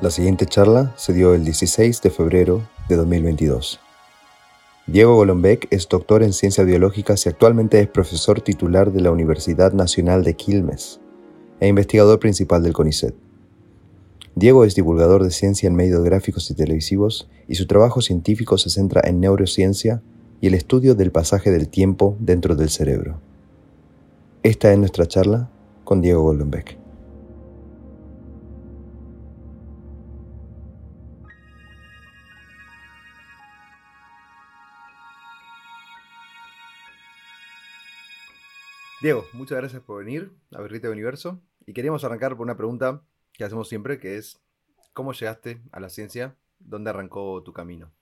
La siguiente charla se dio el 16 de febrero de 2022. Diego Golombek es doctor en ciencias biológicas y actualmente es profesor titular de la Universidad Nacional de Quilmes e investigador principal del CONICET. Diego es divulgador de ciencia en medios gráficos y televisivos y su trabajo científico se centra en neurociencia y el estudio del pasaje del tiempo dentro del cerebro. Esta es nuestra charla con Diego Golombek. Diego, muchas gracias por venir a Berrite Universo. Y queríamos arrancar por una pregunta que hacemos siempre, que es, ¿cómo llegaste a la ciencia? ¿Dónde arrancó tu camino?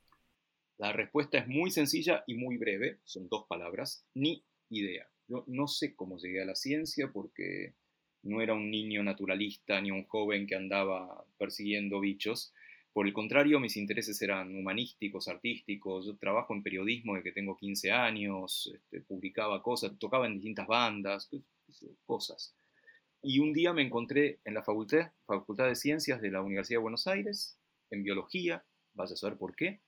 La respuesta es muy sencilla y muy breve, son dos palabras, ni idea. Yo no sé cómo llegué a la ciencia porque no era un niño naturalista ni un joven que andaba persiguiendo bichos. Por el contrario, mis intereses eran humanísticos, artísticos. Yo trabajo en periodismo desde que tengo 15 años, este, publicaba cosas, tocaba en distintas bandas, cosas. Y un día me encontré en la facultad, facultad de Ciencias de la Universidad de Buenos Aires, en biología, vaya a saber por qué,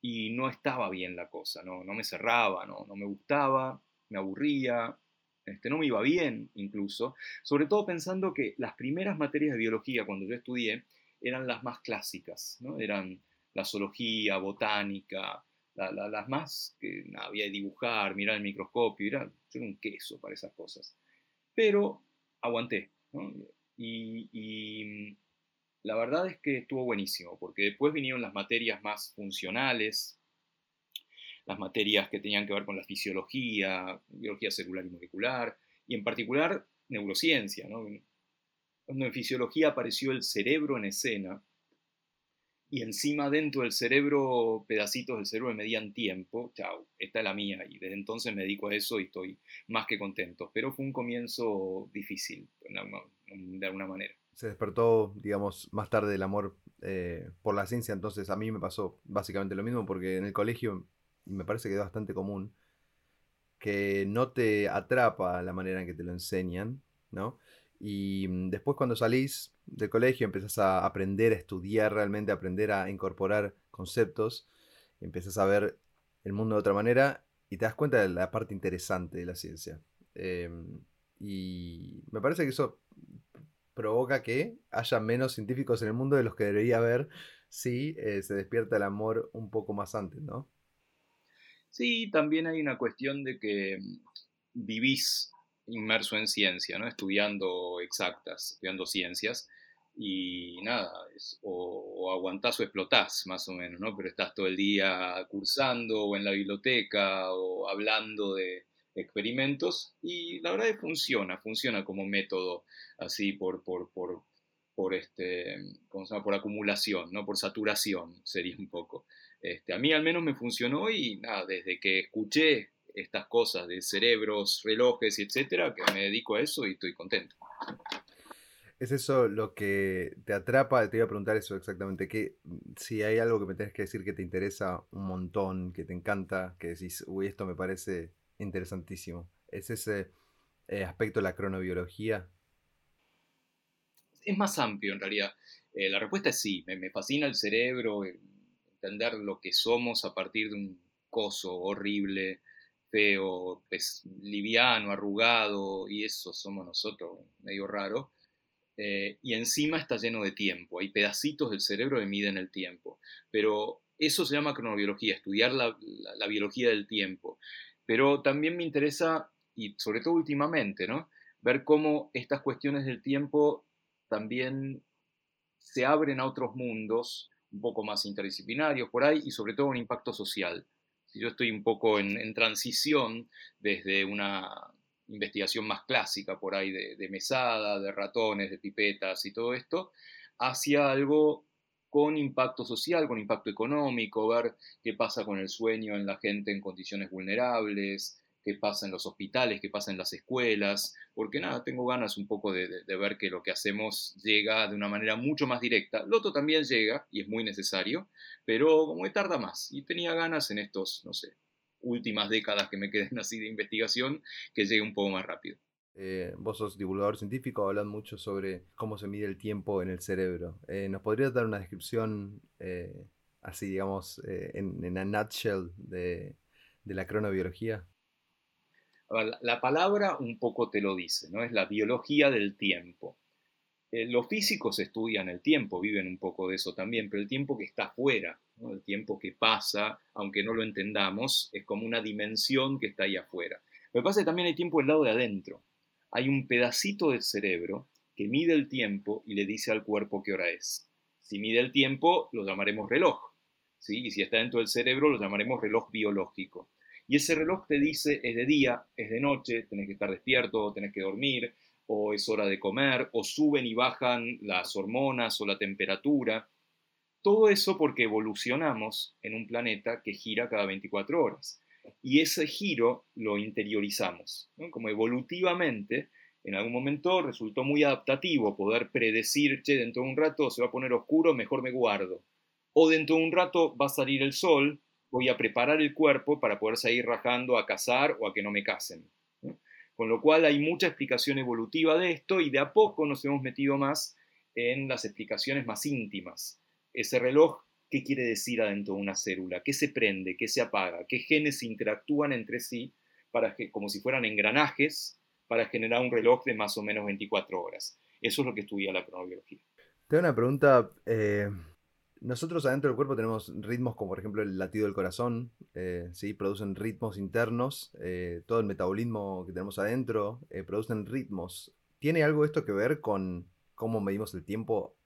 y no estaba bien la cosa, no, no me cerraba, no, no me gustaba, me aburría, este, no me iba bien incluso, sobre todo pensando que las primeras materias de biología cuando yo estudié eran las más clásicas, ¿no? eran la zoología, botánica, las más que había de dibujar, mirar el microscopio, era, yo era un queso para esas cosas. Pero aguanté, y, y, la verdad es que estuvo buenísimo, porque después vinieron las materias más funcionales, las materias que tenían que ver con la fisiología, biología celular y molecular, y en particular neurociencia, ¿no? Cuando en fisiología apareció el cerebro en escena, y encima dentro del cerebro, pedacitos del cerebro que medían tiempo, chao, esta es la mía, y desde entonces me dedico a eso y estoy más que contento. Pero fue un comienzo difícil, de alguna manera. Se despertó, digamos, más tarde el amor eh, por la ciencia, entonces a mí me pasó básicamente lo mismo, porque en el colegio me parece que es bastante común que no te atrapa la manera en que te lo enseñan, ¿no? Y mm, después cuando salís del colegio empiezas a aprender a estudiar realmente, a aprender a incorporar conceptos, empiezas a ver el mundo de otra manera y te das cuenta de la parte interesante de la ciencia. Em, y me parece que eso provoca que haya menos científicos en el mundo de los que debería haber si eh, se despierta el amor un poco más antes, ¿no? Sí, también hay una cuestión de que mm, vivís inmerso en ciencia, ¿no? estudiando exactas, estudiando ciencias, y nada, o, aguantás o explotás, más o menos, ¿no? Pero estás todo el día cursando o en la biblioteca o hablando de experimentos y la verdad es que funciona, funciona como método así por, por, por, por, este, ¿cómo se llama? por acumulación, ¿no? por saturación sería un poco. Este, a mí al menos me funcionó y nada, desde que escuché estas cosas de cerebros, relojes, etcétera, que me dedico a eso y estoy contento. ¿Es eso lo que te atrapa? Te iba a preguntar eso exactamente. Que, si hay algo que me tenés que decir que te interesa un montón, que te encanta, que decís, uy, esto me parece interesantísimo. ¿Es ese eh, aspecto de la cronobiología? Es más amplio en realidad. Eh, la respuesta es sí. Me, me, fascina el cerebro, entender lo que somos a partir de un coso horrible, feo, pues, liviano, arrugado, y eso somos nosotros, medio raro. Eh, y encima está lleno de tiempo, hay pedacitos del cerebro que miden el tiempo. Pero eso se llama cronobiología, estudiar la, biología del tiempo. Pero también me interesa, y sobre todo últimamente, ¿no? ver cómo estas cuestiones del tiempo también se abren a otros mundos un poco más interdisciplinarios por ahí y sobre todo un impacto social yo estoy un poco en, transición desde una investigación más clásica por ahí de, mesada, de ratones, de pipetas y todo esto, hacia algo con impacto social, con impacto económico, ver qué pasa con el sueño en la gente en condiciones vulnerables, qué pasa en los hospitales, qué pasa en las escuelas, porque nada, tengo ganas un poco de, ver que lo que hacemos llega de una manera mucho más directa. Lo otro también llega y es muy necesario, pero como que tarda más. Y tenía ganas en estos, no sé, últimas décadas que me queden así de investigación, que llegue un poco más rápido. Eh, vos sos divulgador científico, hablan mucho sobre cómo se mide el tiempo en el cerebro. Eh, ¿Nos podrías dar una descripción eh, así, digamos, en, en, a nutshell de la cronobiología? La palabra un poco te lo dice, ¿no? Es la biología del tiempo. los físicos estudian el tiempo, viven un poco de eso también, pero el tiempo que está afuera, el tiempo que pasa, aunque no lo entendamos, es como una dimensión que está ahí afuera. Lo que pasa es que también hay tiempo del lado de adentro hay un pedacito del cerebro que mide el tiempo y le dice al cuerpo qué hora es. Si mide el tiempo, lo llamaremos reloj. ¿sí? Y si está dentro del cerebro, lo llamaremos reloj biológico. Y ese reloj te dice es de día, es de noche, tenés que estar despierto, tenés que dormir, o es hora de comer, o suben y bajan las hormonas o la temperatura. Todo eso porque evolucionamos en un planeta que gira cada 24 horas y ese giro lo interiorizamos. Como evolutivamente, en algún momento resultó muy adaptativo poder predecir, che, dentro de un rato se va a poner oscuro, mejor me guardo. O dentro de un rato va a salir el sol, voy a preparar el cuerpo para poder seguir rajando a cazar o a que no me casen. Con lo cual hay mucha explicación evolutiva de esto y de a poco nos hemos metido más en las explicaciones más íntimas. Ese reloj qué quiere decir adentro de una célula, qué se prende, qué se apaga, qué genes interactúan entre sí para que, como si fueran engranajes para generar un reloj de más o menos 24 horas. Eso es lo que estudia la cronobiología. Tengo una pregunta. Eh, nosotros adentro del cuerpo tenemos ritmos como por ejemplo el latido del corazón, eh, ¿sí? producen ritmos internos, eh, todo el metabolismo que tenemos adentro producen ritmos. ¿Tiene algo esto que ver con cómo medimos el tiempo?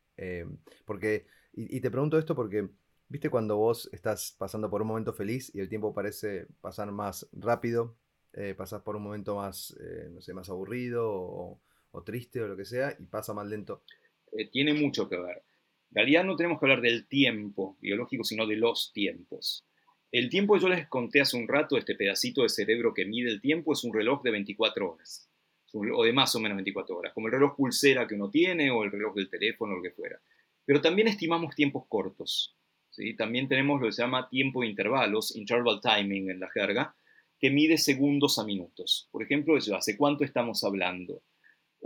porque y, te pregunto esto porque, ¿viste cuando vos estás pasando por un momento feliz y el tiempo parece pasar más rápido? Eh, pasas por un momento más, eh, no sé, más aburrido o, triste o lo que sea y pasa más lento. Eh, tiene mucho que ver. En realidad no tenemos que hablar del tiempo biológico, sino de los tiempos. El tiempo que yo les conté hace un rato, este pedacito de cerebro que mide el tiempo, es un reloj de 24 horas, o de más o menos 24 horas, como el reloj pulsera que uno tiene o el reloj del teléfono o lo que fuera. Pero también estimamos tiempos cortos. ¿sí? También tenemos lo que se llama tiempo de intervalos, interval timing en la jerga, que mide segundos a minutos. Por ejemplo, eso, ¿hace cuánto estamos hablando?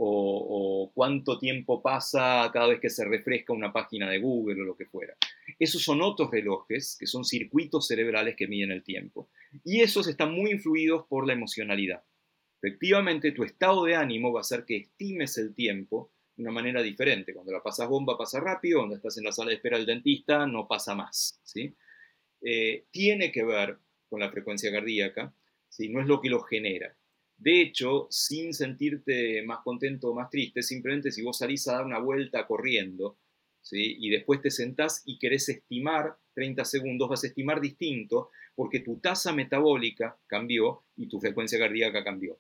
O, cuánto tiempo pasa cada vez que se refresca una página de Google o lo que fuera. Esos son otros relojes, que son circuitos cerebrales que miden el tiempo. Y esos están muy influidos por la emocionalidad. Efectivamente, tu estado de ánimo va a hacer que estimes el tiempo de una manera diferente. Cuando la pasas bomba pasa rápido, cuando estás en la sala de espera del dentista no pasa más. ¿sí? Eh, tiene que ver con la frecuencia cardíaca, ¿sí? no es lo que lo genera. De hecho, sin sentirte más contento o más triste, simplemente si vos salís a dar una vuelta corriendo ¿sí? y después te sentás y querés estimar 30 segundos, vas a estimar distinto porque tu tasa metabólica cambió y tu frecuencia cardíaca cambió.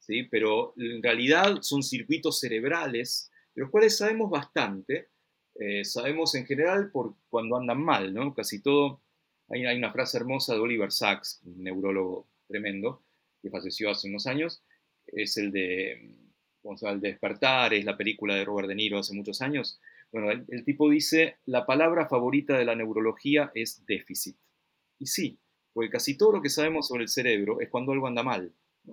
¿sí? Pero en realidad son circuitos cerebrales de los cuales sabemos bastante. Eh, sabemos en general por cuando andan mal, ¿no? Casi todo. Hay, hay, una frase hermosa de Oliver Sacks, un neurólogo tremendo, que falleció hace unos años. Es el de, ¿cómo despertar, es la película de Robert De Niro hace muchos años. Bueno, el, el tipo dice, la palabra favorita de la neurología es déficit. Y sí, porque casi todo lo que sabemos sobre el cerebro es cuando algo anda mal.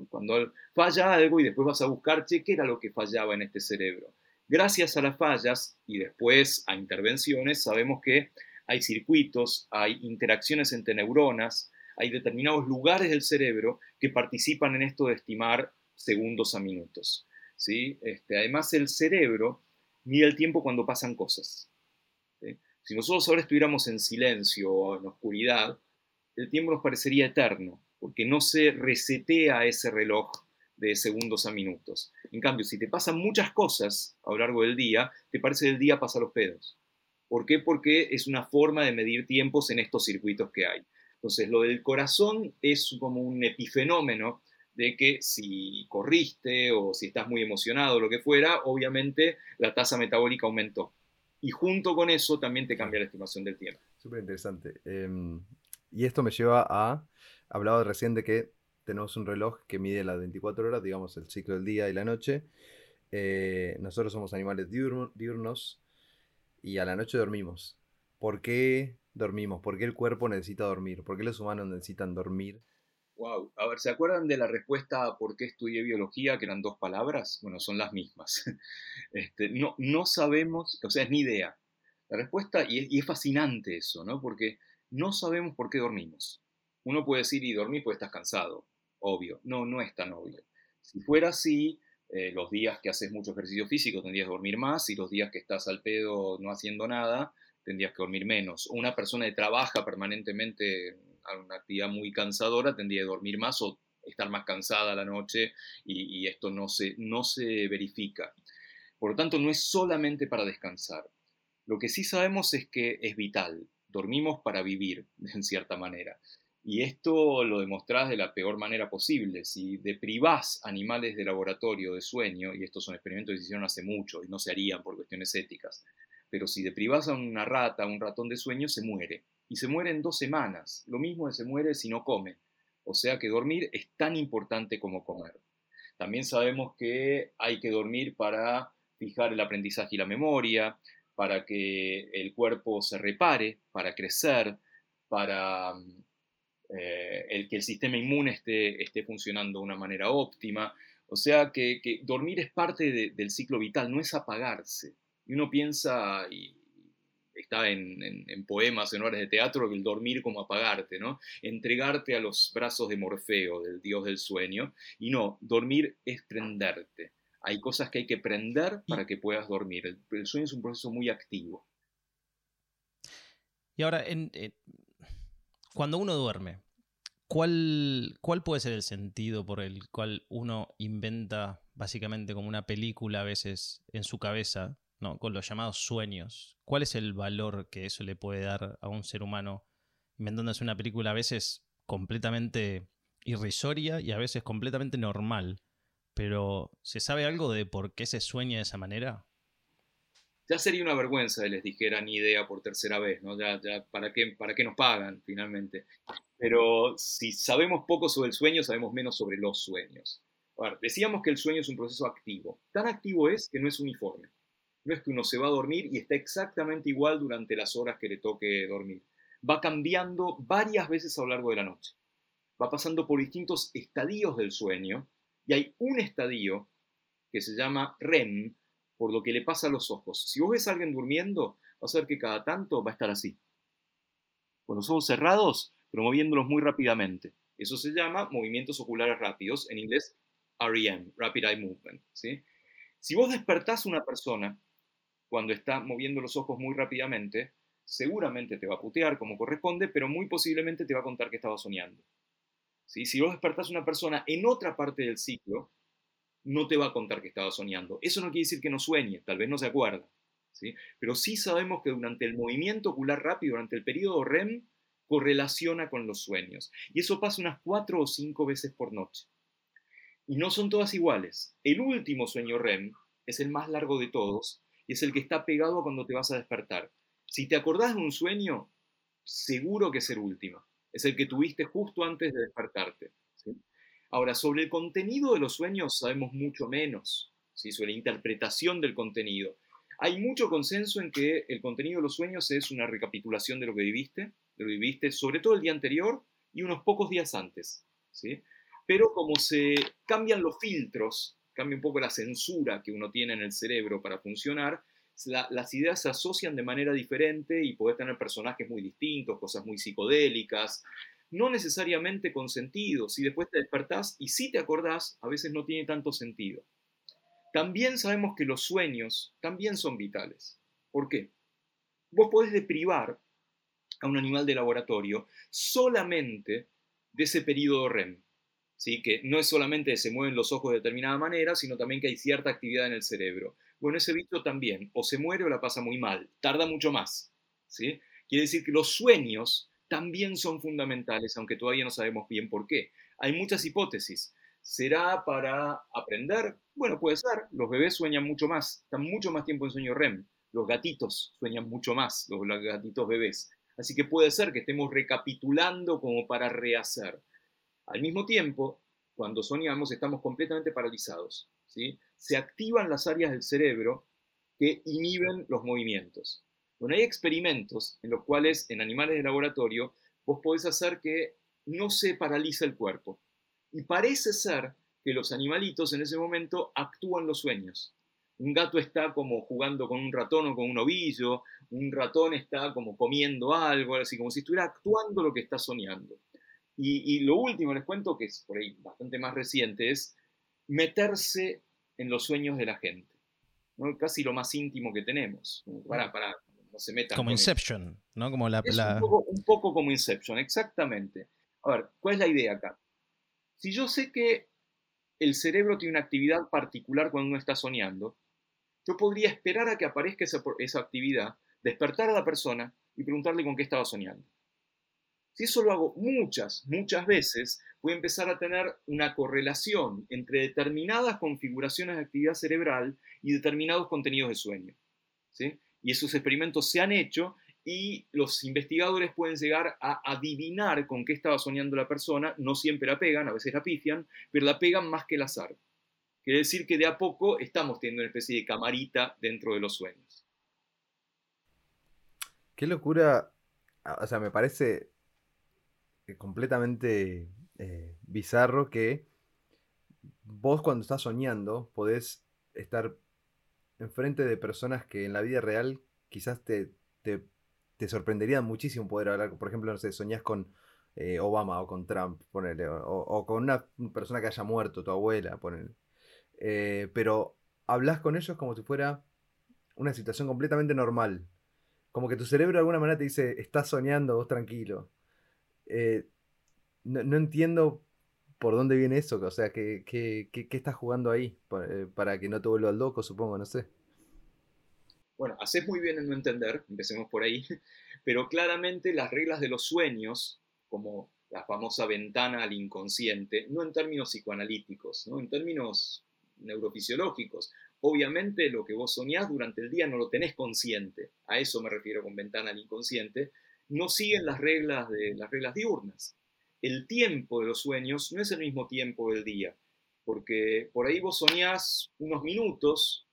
Cuando falla algo y después vas a buscar, che, ¿qué era lo que fallaba en este cerebro? Gracias a las fallas y después a intervenciones, sabemos que hay circuitos, hay interacciones entre neuronas, hay determinados lugares del cerebro que participan en esto de estimar segundos a minutos. ¿sí? Este, además, el cerebro mide el tiempo cuando pasan cosas. Si nosotros ahora estuviéramos en silencio o en oscuridad, el tiempo nos parecería eterno, porque no se resetea ese reloj de segundos a minutos. En cambio, si te pasan muchas cosas a lo largo del día, te parece que el día pasa los pedos. ¿Por qué? Porque es una forma de medir tiempos en estos circuitos que hay. Entonces, lo del corazón es como un epifenómeno de que si corriste o si estás muy emocionado o lo que fuera, obviamente la tasa metabólica aumentó. Y junto con eso también te cambia la estimación del tiempo. Súper interesante. Em, y esto me lleva a, hablaba recién de que tenemos un reloj que mide las 24 horas, digamos el ciclo del día y la noche. Eh, nosotros somos animales diurnos y a la noche dormimos. ¿Por qué dormimos? ¿Por qué el cuerpo necesita dormir? ¿Por qué los humanos necesitan dormir? Wow. A ver, ¿se acuerdan de la respuesta a por qué estudié biología, que eran dos palabras? Bueno, son las mismas. Este, no, no sabemos, o sea, es ni idea. La respuesta, y es, y es, fascinante eso, ¿no? Porque no sabemos por qué dormimos. Uno puede decir, y dormir pues estás cansado, obvio. No, no es tan obvio. Si fuera así, eh, los días que haces mucho ejercicio físico tendrías que dormir más y los días que estás al pedo no haciendo nada tendrías que dormir menos. Una persona que trabaja permanentemente una actividad muy cansadora tendría que dormir más o estar más cansada a la noche y, y esto no se, no se verifica. Por lo tanto, no es solamente para descansar. Lo que sí sabemos es que es vital. Dormimos para vivir, en cierta manera. Y esto lo demostrás de la peor manera posible. Si deprivás animales de laboratorio de sueño, y estos son experimentos que se hicieron hace mucho y no se harían por cuestiones éticas, pero si deprivás a una rata, a un ratón de sueño, se muere. Y se muere en dos semanas. Lo mismo se muere si no come. O sea que dormir es tan importante como comer. También sabemos que hay que dormir para fijar el aprendizaje y la memoria, para que el cuerpo se repare, para crecer, para eh, que el sistema inmune esté, funcionando de una manera óptima. O sea que, que dormir es parte de, del ciclo vital, no es apagarse. Y uno piensa, y está en, en, en, poemas, en horas de teatro, el dormir como apagarte, ¿no? Entregarte a los brazos de Morfeo, del dios del sueño. Y no, dormir es prenderte. Hay cosas que hay que prender para que puedas dormir. El, el sueño es un proceso muy activo. Y ahora, en cuando uno duerme, ¿cuál, ¿cuál puede ser el sentido por el cual uno inventa básicamente como una película a veces en su cabeza, ¿no? con los llamados sueños? ¿Cuál es el valor que eso le puede dar a un ser humano inventándose una película a veces completamente irrisoria y a veces completamente normal? Pero ¿se sabe algo de por qué se sueña de esa manera? ya sería una vergüenza que les dijera ni idea por tercera vez, ¿no? Ya, ya, ¿para, qué, ¿para qué nos pagan finalmente? Pero si sabemos poco sobre el sueño, sabemos menos sobre los sueños. Ahora, decíamos que el sueño es un proceso activo. Tan activo es que no es uniforme. No es que uno se va a dormir y está exactamente igual durante las horas que le toque dormir. Va cambiando varias veces a lo largo de la noche. Va pasando por distintos estadios del sueño y hay un estadio que se llama REM, por lo que le pasa a los ojos. Si vos ves a alguien durmiendo, vas a ver que cada tanto va a estar así, con los ojos cerrados, pero moviéndolos muy rápidamente. Eso se llama movimientos oculares rápidos, en inglés REM, Rapid Eye Movement. Si vos despertás a una persona cuando está moviendo los ojos muy rápidamente, seguramente te va a putear como corresponde, pero muy posiblemente te va a contar que estaba soñando. ¿sí? Si vos despertás a una persona en otra parte del ciclo, no te va a contar que estaba soñando. Eso no quiere decir que no sueñe, tal vez no se acuerda. ¿sí? Pero sí sabemos que durante el movimiento ocular rápido, durante el periodo REM, correlaciona con los sueños. Y eso pasa unas cuatro o cinco veces por noche. Y no son todas iguales. El último sueño REM es el más largo de todos y es el que está pegado a cuando te vas a despertar. Si te acordás de un sueño, seguro que es el último. Es el que tuviste justo antes de despertarte. Ahora, sobre el contenido de los sueños sabemos mucho menos, ¿sí? sobre la interpretación del contenido. Hay mucho consenso en que el contenido de los sueños es una recapitulación de lo que viviste, lo viviste sobre todo el día anterior y unos pocos días antes. ¿sí? Pero como se cambian los filtros, cambia un poco la censura que uno tiene en el cerebro para funcionar, la, las ideas se asocian de manera diferente y puede tener personajes muy distintos, cosas muy psicodélicas, no necesariamente con sentido. Si después te despertás y si te acordás, a veces no tiene tanto sentido. También sabemos que los sueños también son vitales. ¿Por qué? Vos podés deprivar a un animal de laboratorio solamente de ese periodo REM. ¿Sí? Que no es solamente que se mueven los ojos de determinada manera, sino también que hay cierta actividad en el cerebro. Bueno, ese bicho también o se muere o la pasa muy mal, tarda mucho más. ¿sí? Quiere decir que los sueños también son fundamentales, aunque todavía no sabemos bien por qué. Hay muchas hipótesis. ¿Será para aprender? Bueno, puede ser. Los bebés sueñan mucho más, están mucho más tiempo en sueño REM. Los gatitos sueñan mucho más, los gatitos bebés. Así que puede ser que estemos recapitulando como para rehacer. Al mismo tiempo, cuando soñamos estamos completamente paralizados. ¿sí? Se activan las áreas del cerebro que inhiben los movimientos. Bueno, hay experimentos en los cuales en animales de laboratorio vos podés hacer que no se paraliza el cuerpo. Y parece ser que los animalitos en ese momento actúan los sueños. Un gato está como jugando con un ratón o con un ovillo, un ratón está como comiendo algo, así como si estuviera actuando lo que está soñando. Y, lo último les cuento, que es por ahí bastante más reciente, es meterse en los sueños de la gente. Casi lo más íntimo que tenemos. Para, para, no se metan. Como Inception, ¿no? Como la, es Un, poco, un poco como Inception, exactamente. A ver, ¿cuál es la idea acá? Si yo sé que el cerebro tiene una actividad particular cuando uno está soñando, yo podría esperar a que aparezca esa, esa actividad, despertar a la persona y preguntarle con qué estaba soñando. Si eso lo hago muchas, muchas veces, voy a empezar a tener una correlación entre determinadas configuraciones de actividad cerebral y determinados contenidos de sueño. ¿sí? Y esos experimentos se han hecho y los investigadores pueden llegar a adivinar con qué estaba soñando la persona, no siempre la pegan, a veces la pifian, pero la pegan más que el azar. Quiere decir que de a poco estamos teniendo una especie de camarita dentro de los sueños. Qué locura, o sea, me parece completamente eh, bizarro que vos cuando estás soñando podés estar enfrente de personas que en la vida real quizás te, te, te sorprenderían muchísimo poder hablar. Por ejemplo, no sé, soñás con eh, Obama o con Trump, ponele, o, con una persona que haya muerto, tu abuela, ponele. Eh, pero hablas con ellos como si fuera una situación completamente normal. Como que tu cerebro de alguna manera te dice, estás soñando, vos tranquilo. Eh, no, entiendo por dónde viene eso, o sea, ¿qué, qué, estás jugando ahí? Eh, para, que no te vuelva loco, supongo, no sé. Bueno, haces muy bien en no entender, empecemos por ahí, pero claramente las reglas de los sueños, como la famosa ventana al inconsciente, no en términos psicoanalíticos, ¿no? en términos neurofisiológicos. Obviamente lo que vos soñás durante el día no lo tenés consciente, a eso me refiero con ventana al inconsciente, no siguen las reglas de las reglas diurnas el tiempo de los sueños no es el mismo tiempo del día, porque por ahí vos soñás unos minutos,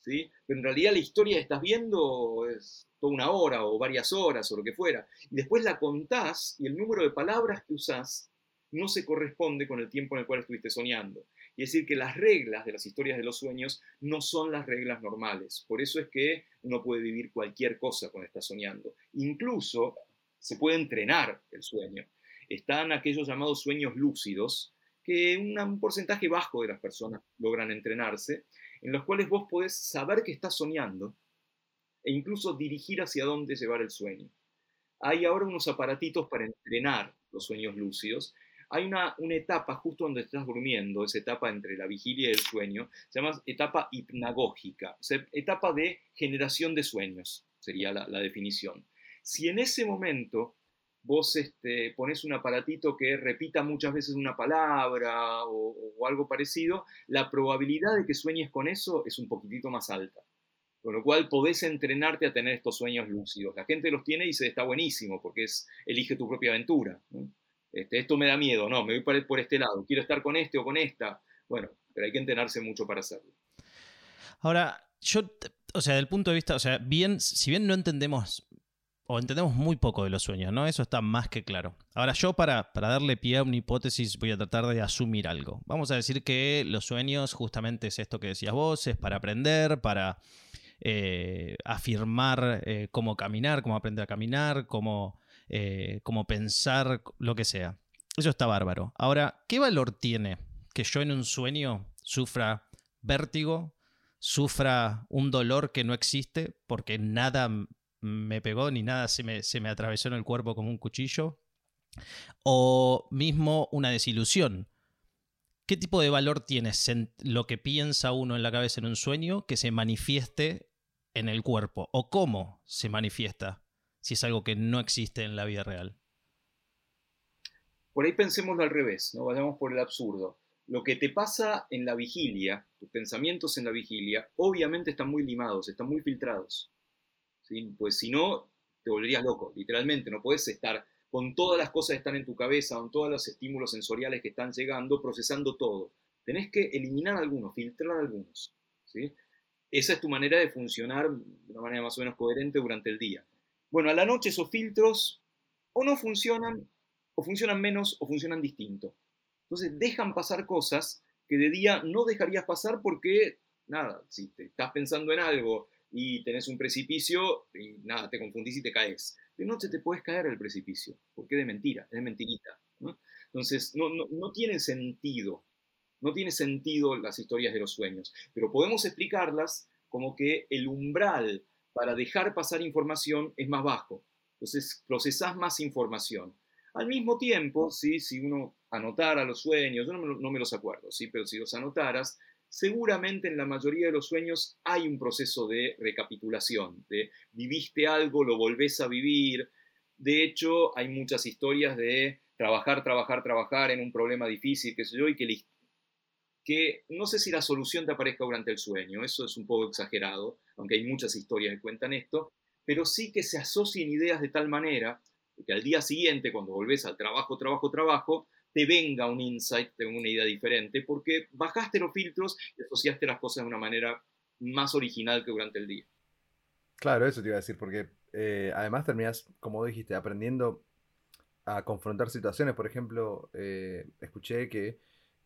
¿sí? pero en realidad la historia que estás viendo es toda una hora o varias horas o lo que fuera, y después la contás y el número de palabras que usás no se corresponde con el tiempo en el cual estuviste soñando. Es decir, que las reglas de las historias de los sueños no son las reglas normales. Por eso es que uno puede vivir cualquier cosa cuando está soñando. Incluso se puede entrenar el sueño están aquellos llamados sueños lúcidos, que un porcentaje bajo de las personas logran entrenarse, en los cuales vos podés saber que estás soñando e incluso dirigir hacia dónde llevar el sueño. Hay ahora unos aparatitos para entrenar los sueños lúcidos. Hay una, etapa justo donde estás durmiendo, esa etapa entre la vigilia y el sueño, se llama etapa hipnagógica, etapa de generación de sueños, sería la, definición. Si en ese momento vos este, pones un aparatito que repita muchas veces una palabra o, algo parecido, la probabilidad de que sueñes con eso es un poquitito más alta. Con lo cual podés entrenarte a tener estos sueños lúcidos. La gente los tiene y dice, está buenísimo, porque es, elige tu propia aventura. Este, esto me da miedo, no, me voy por, por este lado, quiero estar con este o con esta. Bueno, pero hay que entrenarse mucho para hacerlo. Ahora, yo, o sea, del punto de vista, o sea, bien, si bien no entendemos o entendemos muy poco de los sueños, ¿no? Eso está más que claro. Ahora yo para, para darle pie a una hipótesis voy a tratar de asumir algo. Vamos a decir que los sueños justamente es esto que decías vos, es para aprender, para eh, afirmar eh, cómo caminar, cómo aprender a caminar, cómo, eh, cómo pensar, lo que sea. Eso está bárbaro. Ahora, ¿qué valor tiene que yo en un sueño sufra vértigo, sufra un dolor que no existe porque nada me pegó ni nada se me, se me atravesó en el cuerpo como un cuchillo. O mismo una desilusión. ¿Qué tipo de valor tiene lo que piensa uno en la cabeza en un sueño que se manifieste en el cuerpo? ¿O cómo se manifiesta si es algo que no existe en la vida real? Por ahí pensémoslo al revés, no vayamos por el absurdo. Lo que te pasa en la vigilia, tus pensamientos en la vigilia, obviamente están muy limados, están muy filtrados. Pues si no, te volverías loco, literalmente, no puedes estar con todas las cosas que están en tu cabeza, con todos los estímulos sensoriales que están llegando, procesando todo. Tenés que eliminar algunos, filtrar algunos. Esa es tu manera de funcionar de una manera más o menos coherente durante el día. Bueno, a la noche esos filtros o no funcionan o funcionan menos o funcionan distinto. Entonces dejan pasar cosas que de día no dejarías pasar porque, nada, si te estás pensando en algo y tenés un precipicio y nada, te confundís y te caes. De noche te puedes caer el precipicio, porque es de mentira, es de mentirita. Entonces, no, no, no tiene sentido, no tiene sentido las historias de los sueños, pero podemos explicarlas como que el umbral para dejar pasar información es más bajo. Entonces, procesás más información. Al mismo tiempo, ¿sí? si uno anotara los sueños, yo no me, los acuerdo, ¿sí? pero si los anotaras, seguramente en la mayoría de los sueños hay un proceso de recapitulación, de viviste algo, lo volvés a vivir. De hecho, hay muchas historias de trabajar, trabajar, trabajar en un problema difícil, qué sé yo, y que, que no sé si la solución te aparezca durante el sueño, eso es un poco exagerado, aunque hay muchas historias que cuentan esto, pero sí que se asocien ideas de tal manera que al día siguiente, cuando volvés al trabajo, trabajo, trabajo, te venga un insight, te una idea diferente, porque bajaste los filtros y asociaste las cosas de una manera más original que durante el día. Claro, eso te iba a decir, porque eh, además terminas, como dijiste, aprendiendo a confrontar situaciones. Por ejemplo, eh, escuché que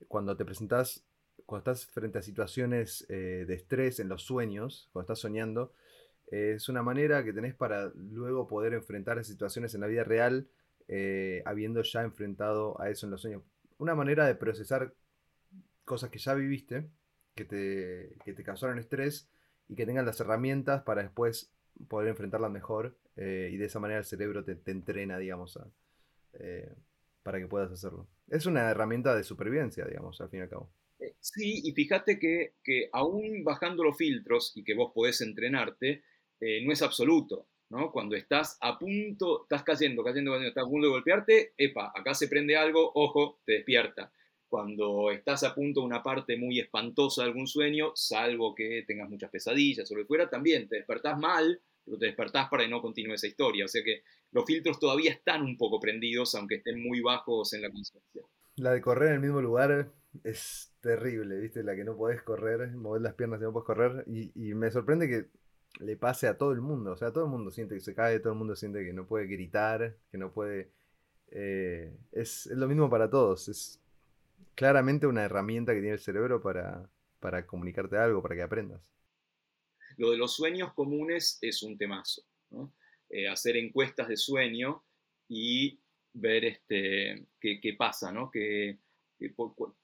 cuando te presentas, cuando estás frente a situaciones eh, de estrés en los sueños, cuando estás soñando, es una manera que tenés para luego poder enfrentar situaciones en la vida real, eh, habiendo ya enfrentado a eso en los sueños. Una manera de procesar cosas que ya viviste, que te, que te causaron estrés y que tengan las herramientas para después poder enfrentarlas mejor eh, y de esa manera el cerebro te, entrena, digamos, eh, para que puedas hacerlo. Es una herramienta de supervivencia, digamos, al fin y al cabo. Sí, y fíjate que, que aún bajando los filtros y que vos podés entrenarte, eh, no es absoluto, ¿no? Cuando estás a punto, estás cayendo, cayendo, cayendo, estás a punto de golpearte, epa, acá se prende algo, ojo, te despierta. Cuando estás a punto de una parte muy espantosa de algún sueño, salvo que tengas muchas pesadillas o lo que fuera, también te despertás mal, pero te despertás para que no continúe esa historia. O sea que los filtros todavía están un poco prendidos, aunque estén muy bajos en la conciencia. La de correr en el mismo lugar es terrible, ¿viste? La que no podés correr, mover las piernas y no podés correr. y me sorprende que le pase a todo el mundo. O sea, todo el mundo siente que se cae, todo el mundo siente que no puede gritar, que no puede... Eh, es, lo mismo para todos. Es claramente una herramienta que tiene el cerebro para, para comunicarte algo, para que aprendas. Lo de los sueños comunes es un temazo. Eh, hacer encuestas de sueño y ver este, qué, qué pasa, ¿no? Que,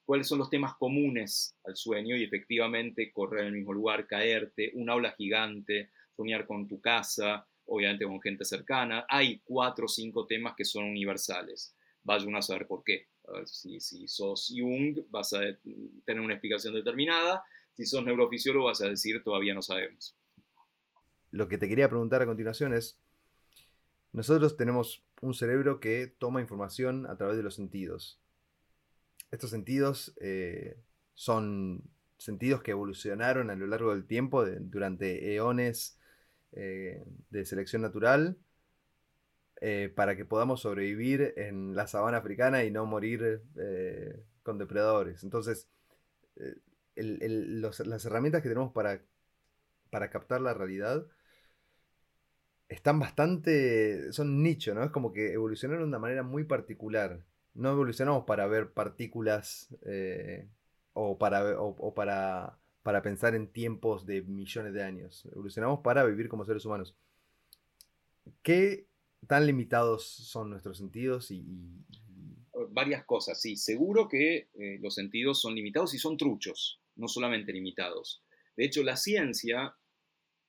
cuáles son los temas comunes al sueño y efectivamente correr en el mismo lugar, caerte, un aula gigante, soñar con tu casa, obviamente con gente cercana. Hay cuatro o cinco temas que son universales. Vaya uno a saber por qué. si, si sos Jung, vas a tener una explicación determinada. Si sos neurofisiólogo, vas a decir todavía no sabemos. Lo que te quería preguntar a continuación es, nosotros tenemos un cerebro que toma información a través de los sentidos estos sentidos eh, son sentidos que evolucionaron a lo largo del tiempo, durante eones eh, de selección natural, eh, para que podamos sobrevivir en la sabana africana y no morir con depredadores. Entonces, las herramientas que tenemos para, para captar la realidad están bastante, son nicho, ¿no? Es como que evolucionaron de una manera muy particular no evolucionamos para ver partículas eh, o, para, para, pensar en tiempos de millones de años. Evolucionamos para vivir como seres humanos. ¿Qué tan limitados son nuestros sentidos y, varias cosas, sí. Seguro que eh, los sentidos son limitados y son truchos, no solamente limitados. De hecho, la ciencia,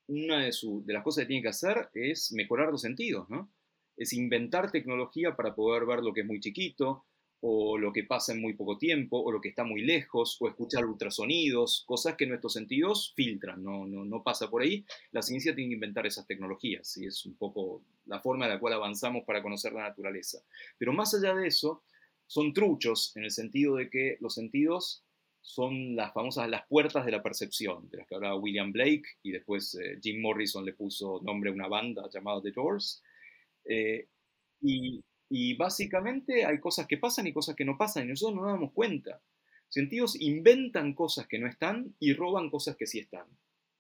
una de, de, las cosas que tiene que hacer es mejorar los sentidos, ¿no? Es inventar tecnología para poder ver lo que es muy chiquito, o lo que pasa en muy poco tiempo, o lo que está muy lejos, o escuchar ultrasonidos, cosas que nuestros sentidos filtran, no, no, no pasa por ahí. La ciencia tiene que inventar esas tecnologías, y es un poco la forma en la cual avanzamos para conocer la naturaleza. Pero más allá de eso, son truchos en el sentido de que los sentidos son las famosas las puertas de la percepción, de las que hablaba William Blake y después eh, Jim Morrison le puso nombre a una banda llamada The Doors. Eh, y, básicamente hay cosas que pasan y cosas que no pasan y nosotros no nos damos cuenta. Sentidos inventan cosas que no están y roban cosas que sí están.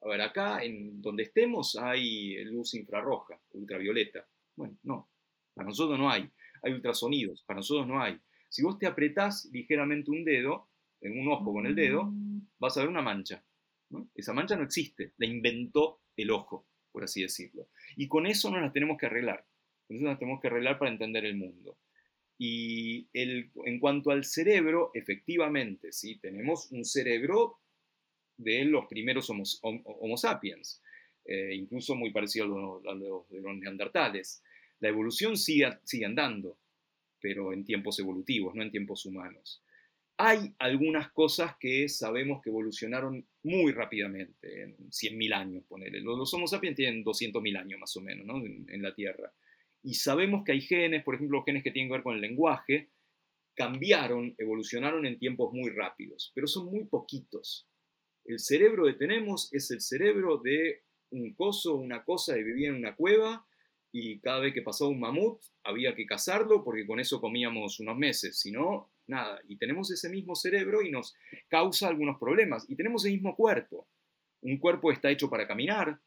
A ver, acá en donde estemos hay luz infrarroja, ultravioleta. Bueno, no, a nosotros no hay. hay ultrasonidos, para nosotros no hay. Si vos te apretás ligeramente un dedo, en un ojo con el dedo, vas a ver una mancha. Esa mancha no existe, la inventó el ojo, por así decirlo. Y con eso nos la tenemos que arreglar. Eso nos tenemos que arreglar para entender el mundo. Y en cuanto al cerebro, efectivamente, ¿sí? tenemos un cerebro de los primeros Homo, sapiens, eh, incluso muy parecido a los, de los neandertales. La evolución sigue, sigue andando, pero en tiempos evolutivos, no en tiempos humanos. Hay algunas cosas que sabemos que evolucionaron muy rápidamente, en 100.000 años, ponele. Los, Homo sapiens tienen 200.000 años más o menos en, la Tierra. Y sabemos que hay genes, por ejemplo, los genes que tienen que ver con el lenguaje, cambiaron, evolucionaron en tiempos muy rápidos, pero son muy poquitos. El cerebro que tenemos es el cerebro de un coso, una cosa que vivía en una cueva y cada vez que pasaba un mamut había que cazarlo porque con eso comíamos unos meses, si no, nada. Y tenemos ese mismo cerebro y nos causa algunos problemas. Y tenemos el mismo cuerpo. Un cuerpo está hecho para caminar,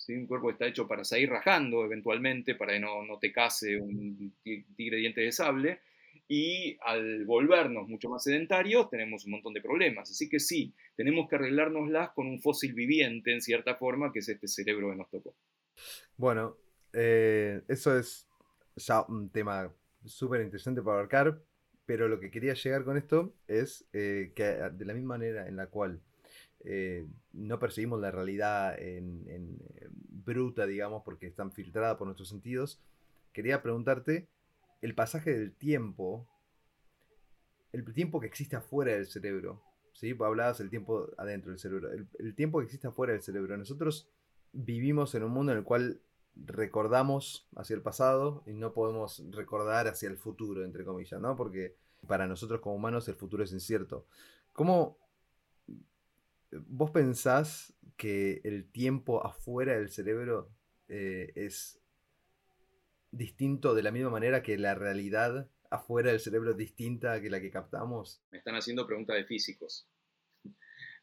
¿sí? un cuerpo está hecho para seguir rajando eventualmente, para que no, no te case un tigre diente de sable. Y al volvernos mucho más sedentarios, tenemos un montón de problemas. Así que sí, tenemos que arreglárnoslas con un fósil viviente, en cierta forma, que es este cerebro que nos tocó. Bueno, eh, eso es ya un tema súper interesante para abarcar, pero lo que quería llegar con esto es eh, que de la misma manera en la cual eh, no percibimos la realidad en, bruta, digamos, porque están filtrada por nuestros sentidos, quería preguntarte el pasaje del tiempo, el tiempo que existe afuera del cerebro, ¿sí? Hablabas del tiempo adentro del cerebro, el, tiempo que existe afuera del cerebro. Nosotros vivimos en un mundo en el cual recordamos hacia el pasado y no podemos recordar hacia el futuro, entre comillas, ¿no? Porque para nosotros como humanos el futuro es incierto. ¿Cómo vos pensás que el tiempo afuera del cerebro eh, es distinto de la misma manera que la realidad afuera del cerebro es distinta que la que captamos? Me están haciendo preguntas de físicos.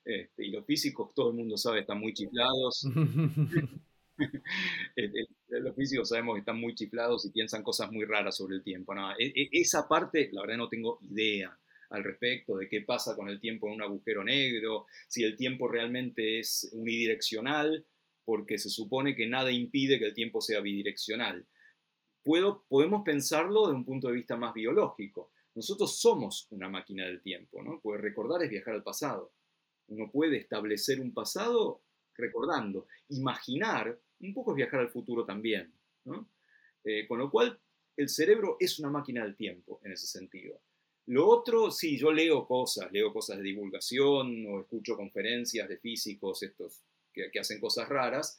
Este, y los físicos, todo el mundo sabe, están muy chiflados. los físicos sabemos que están muy chiflados y piensan cosas muy raras sobre el tiempo. E, e, esa parte, la verdad, no tengo idea al respecto de qué pasa con el tiempo en un agujero negro, si el tiempo realmente es unidireccional, porque se supone que nada impide que el tiempo sea bidireccional. Puedo, podemos pensarlo desde un punto de vista más biológico. Nosotros somos una máquina del tiempo, ¿no? Porque recordar es viajar al pasado. Uno puede establecer un pasado recordando. Imaginar un poco es viajar al futuro también. Eh, con lo cual, el cerebro es una máquina del tiempo en ese sentido. Lo otro, sí, yo leo cosas, leo cosas de divulgación o escucho conferencias de físicos estos que, hacen cosas raras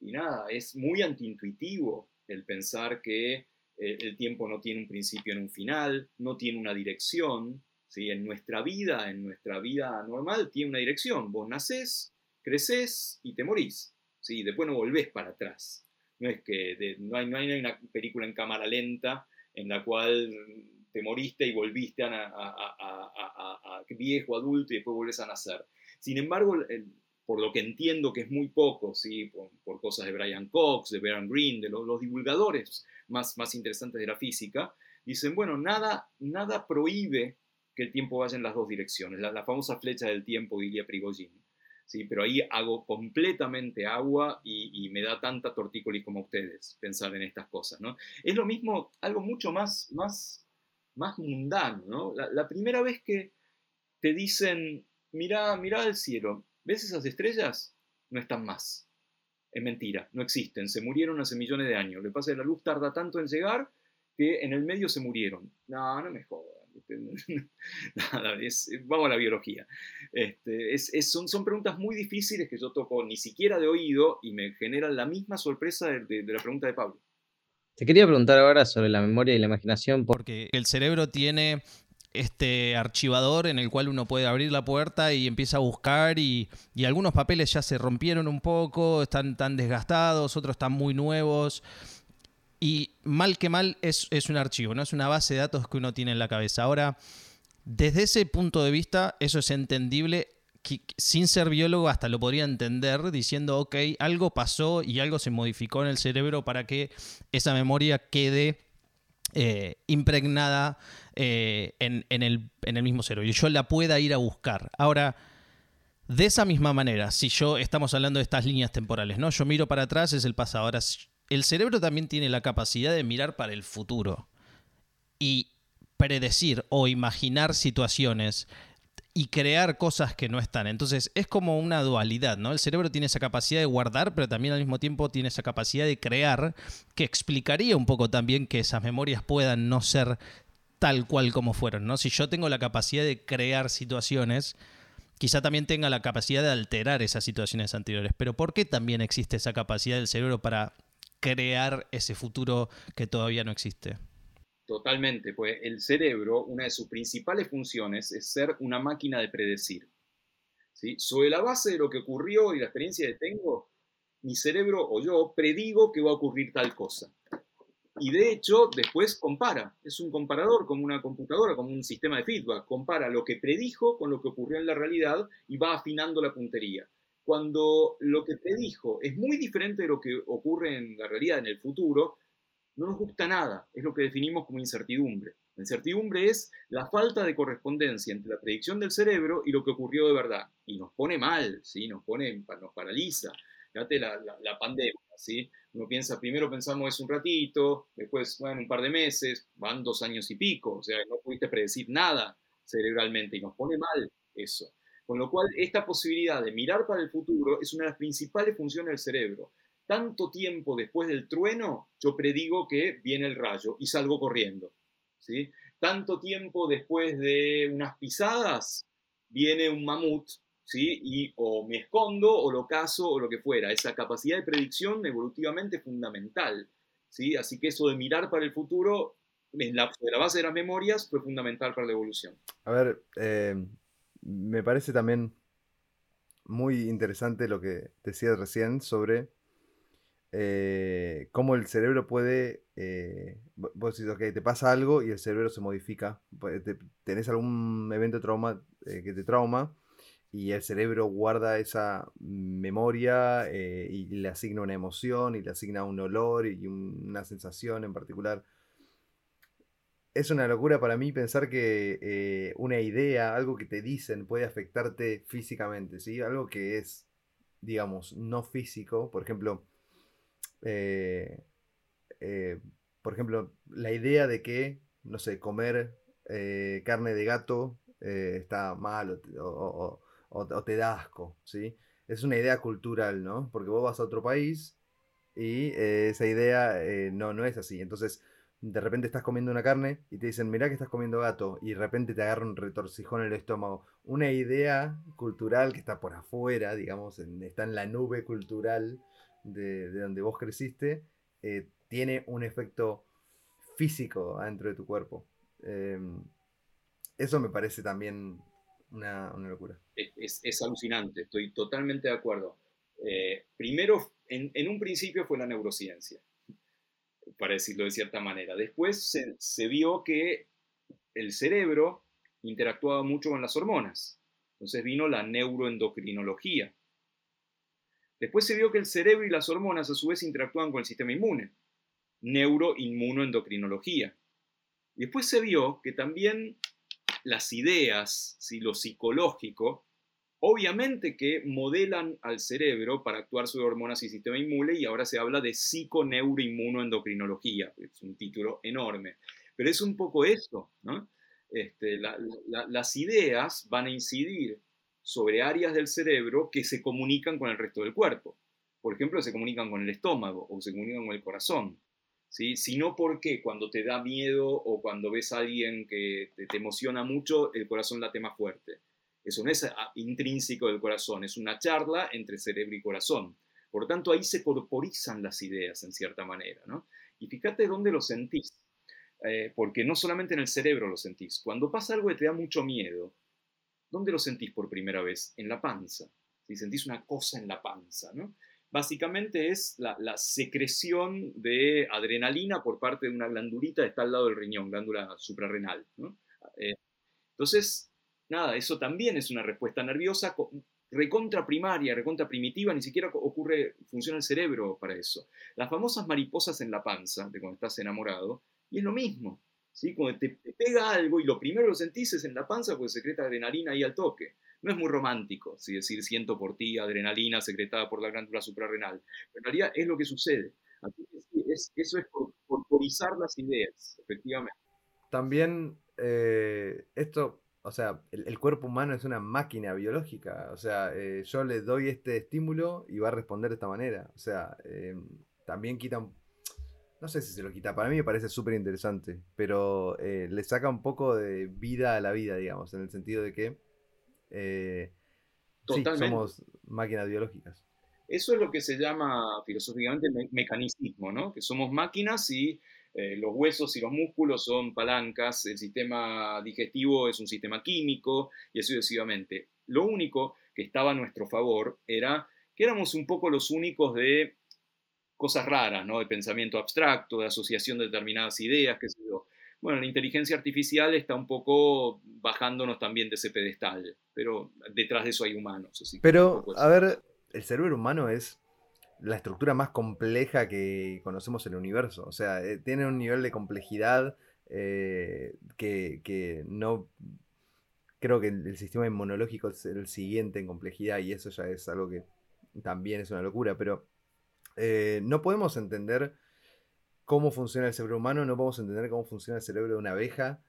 y nada, es muy antiintuitivo el pensar que eh, el tiempo no tiene un principio ni un final, no tiene una dirección. ¿sí? En nuestra vida, en nuestra vida normal, tiene una dirección. Vos nacés, creces y te morís. ¿sí? Después no volvés para atrás. No es que no, hay, no hay una película en cámara lenta en la cual te moriste y volviste a, a, viejo, adulto y después volvés a nacer. Sin embargo, por lo que entiendo que es muy poco, ¿sí? por, cosas de Brian Cox, de Baron Green, de los, divulgadores más, más interesantes de la física, dicen, bueno, nada, nada prohíbe que el tiempo vaya en las dos direcciones. La, la famosa flecha del tiempo, diría Prigogine. ¿sí? pero ahí hago completamente agua y, me da tanta tortícolis como ustedes pensar en estas cosas. ¿no? Es lo mismo, algo mucho más, más, más mundano. ¿no? La, primera vez que te dicen, mira, mira al cielo, ¿ves esas estrellas? No están más. Es mentira, no existen, se murieron hace millones de años. Que pasa que la luz tarda tanto en llegar que en el medio se murieron. No, no me jodas. vamos a la biología. Este, son, son, preguntas muy difíciles que yo toco ni siquiera de oído y me generan la misma sorpresa de, la pregunta de Pablo. Te quería preguntar ahora sobre la memoria y la imaginación. Porque el cerebro tiene este archivador en el cual uno puede abrir la puerta y empieza a buscar y, y algunos papeles ya se rompieron un poco, están tan desgastados, otros están muy nuevos. Y mal que mal es, un archivo, no es una base de datos que uno tiene en la cabeza. Ahora, desde ese punto de vista, eso es entendible. Sin ser biólogo hasta lo podría entender diciendo, ok, algo pasó y algo se modificó en el cerebro para que esa memoria quede eh, impregnada eh, en, el, en, el, mismo cerebro y yo la pueda ir a buscar. Ahora, de esa misma manera, si yo estamos hablando de estas líneas temporales, ¿no? Yo miro para atrás, es el pasado. Ahora, el cerebro también tiene la capacidad de mirar para el futuro y predecir o imaginar situaciones y crear cosas que no están. Entonces es como una dualidad, ¿no? El cerebro tiene esa capacidad de guardar, pero también al mismo tiempo tiene esa capacidad de crear, que explicaría un poco también que esas memorias puedan no ser tal cual como fueron, ¿no? Si yo tengo la capacidad de crear situaciones, quizá también tenga la capacidad de alterar esas situaciones anteriores. Pero ¿por qué también existe esa capacidad del cerebro para crear ese futuro que todavía no existe? Totalmente, pues el cerebro, una de sus principales funciones es ser una máquina de predecir. ¿sí? Sobre la base de lo que ocurrió y la experiencia que tengo, mi cerebro o yo predigo que va a ocurrir tal cosa. Y de hecho, después compara. Es un comparador como una computadora, como un sistema de feedback. Compara lo que predijo con lo que ocurrió en la realidad y va afinando la puntería. Cuando lo que predijo es muy diferente de lo que ocurre en la realidad, en el futuro, no nos gusta nada, es lo que definimos como incertidumbre. La incertidumbre es la falta de correspondencia entre la predicción del cerebro y lo que ocurrió de verdad. Y nos pone mal, ¿sí? nos, pone, nos paraliza. Fíjate la, la, pandemia, ¿sí? Uno piensa, primero pensamos es un ratito, después, bueno, un par de meses, van dos años y pico, o sea, no pudiste predecir nada cerebralmente y nos pone mal eso. Con lo cual, esta posibilidad de mirar para el futuro es una de las principales funciones del cerebro tanto tiempo después del trueno, yo predigo que viene el rayo y salgo corriendo. ¿sí? Tanto tiempo después de unas pisadas, viene un mamut, ¿sí? y o me escondo, o lo caso, o lo que fuera. Esa capacidad de predicción evolutivamente fundamental. ¿sí? Así que eso de mirar para el futuro, en la, de la base de las memorias, fue fundamental para la evolución. A ver, eh, me parece también muy interesante lo que decías recién sobre eh, cómo el cerebro puede, eh, vos decís, ok, te pasa algo y el cerebro se modifica, pues, tenés algún evento trauma, eh, que te trauma y el cerebro guarda esa memoria y le asigna una emoción y le asigna un olor y una sensación en particular. Es una locura para mí pensar que una idea, algo que te dicen, puede afectarte físicamente, ¿sí? Algo que es, digamos, no físico, por ejemplo, eh, eh, por ejemplo, la idea de que, no sé, comer eh, carne de gato está mal o, te da asco, ¿sí? Es una idea cultural, ¿no? Porque vos vas a otro país y esa idea no, no es así. Entonces, de repente estás comiendo una carne y te dicen, mirá que estás comiendo gato, y de repente te agarra un retorcijón en el estómago. Una idea cultural que está por afuera, digamos, está en la nube cultural de, donde vos creciste, eh, tiene un efecto físico adentro de tu cuerpo. Em, eso me parece también una, locura. Es, alucinante, estoy totalmente de acuerdo. Eh, primero, en, un principio fue la neurociencia, para decirlo de cierta manera. Después se, se vio que el cerebro interactuaba mucho con las hormonas. Entonces vino la neuroendocrinología, Después se vio que el cerebro y las hormonas a su vez interactúan con el sistema inmune, neuroinmunoendocrinología. Después se vio que también las ideas, si lo psicológico, obviamente que modelan al cerebro para actuar sobre hormonas y sistema inmune, y ahora se habla de psiconeuroinmunoendocrinología, es un título enorme. Pero es un poco esto, las ideas van a incidir sobre áreas del cerebro que se comunican con el resto del cuerpo. Por ejemplo, se comunican con el estómago o se comunican con el corazón. ¿sí? Si no, ¿por qué cuando te da miedo o cuando ves a alguien que te, emociona mucho, el corazón late más fuerte? Eso no es ah, intrínseco del corazón, es una charla entre cerebro y corazón. Por tanto, ahí se corporizan las ideas en cierta manera. ¿no? Y fíjate dónde lo sentís, eh, porque no solamente en el cerebro lo sentís. Cuando pasa algo que te da mucho miedo, ¿Dónde lo sentís por primera vez? En la panza. Si sentís una cosa en la panza, ¿no? Básicamente es la, secreción de adrenalina por parte de una glandulita que está al lado del riñón, glándula suprarrenal. ¿no? Eh, entonces, nada, eso también es una respuesta nerviosa recontra primaria, recontra primitiva, ni siquiera ocurre, funciona el cerebro para eso. Las famosas mariposas en la panza, de cuando estás enamorado, Y es lo mismo. ¿Sí? Cuando te, pega algo y lo primero que sentís es en la panza, pues secreta adrenalina ahí al toque. No es muy romántico, ¿sí? decir siento por ti adrenalina secretada por la glándula suprarrenal. Pero en realidad es lo que sucede. eso es por, las ideas, efectivamente. También eh, esto o sea, el, cuerpo humano es una máquina biológica. O sea, eh, yo le doy este estímulo y va a responder de esta manera. O sea, eh, también quitan. No sé si se lo quita. Para mí me parece súper interesante. Pero eh, le saca un poco de vida a la vida, digamos. En el sentido de que. Sí, somos máquinas biológicas. Eso es lo que se llama filosóficamente mecanicismo, ¿no? Que somos máquinas y eh, los huesos y los músculos son palancas, el sistema digestivo es un sistema químico y así sucesivamente. Lo único que estaba a nuestro favor era que éramos un poco los únicos de cosas raras, ¿no? de pensamiento abstracto, de asociación de determinadas ideas, qué sé yo. Bueno, la inteligencia artificial está un poco bajándonos también de ese pedestal, pero detrás de eso hay humanos. pero, a ver, el cerebro humano es la estructura más compleja que conocemos en el universo. O sea, eh, tiene un nivel de complejidad eh, que, no... Creo que el, sistema inmunológico es el siguiente en complejidad y eso ya es algo que también es una locura, pero eh, no podemos entender cómo funciona el cerebro humano, no podemos entender cómo funciona el cerebro de una abeja.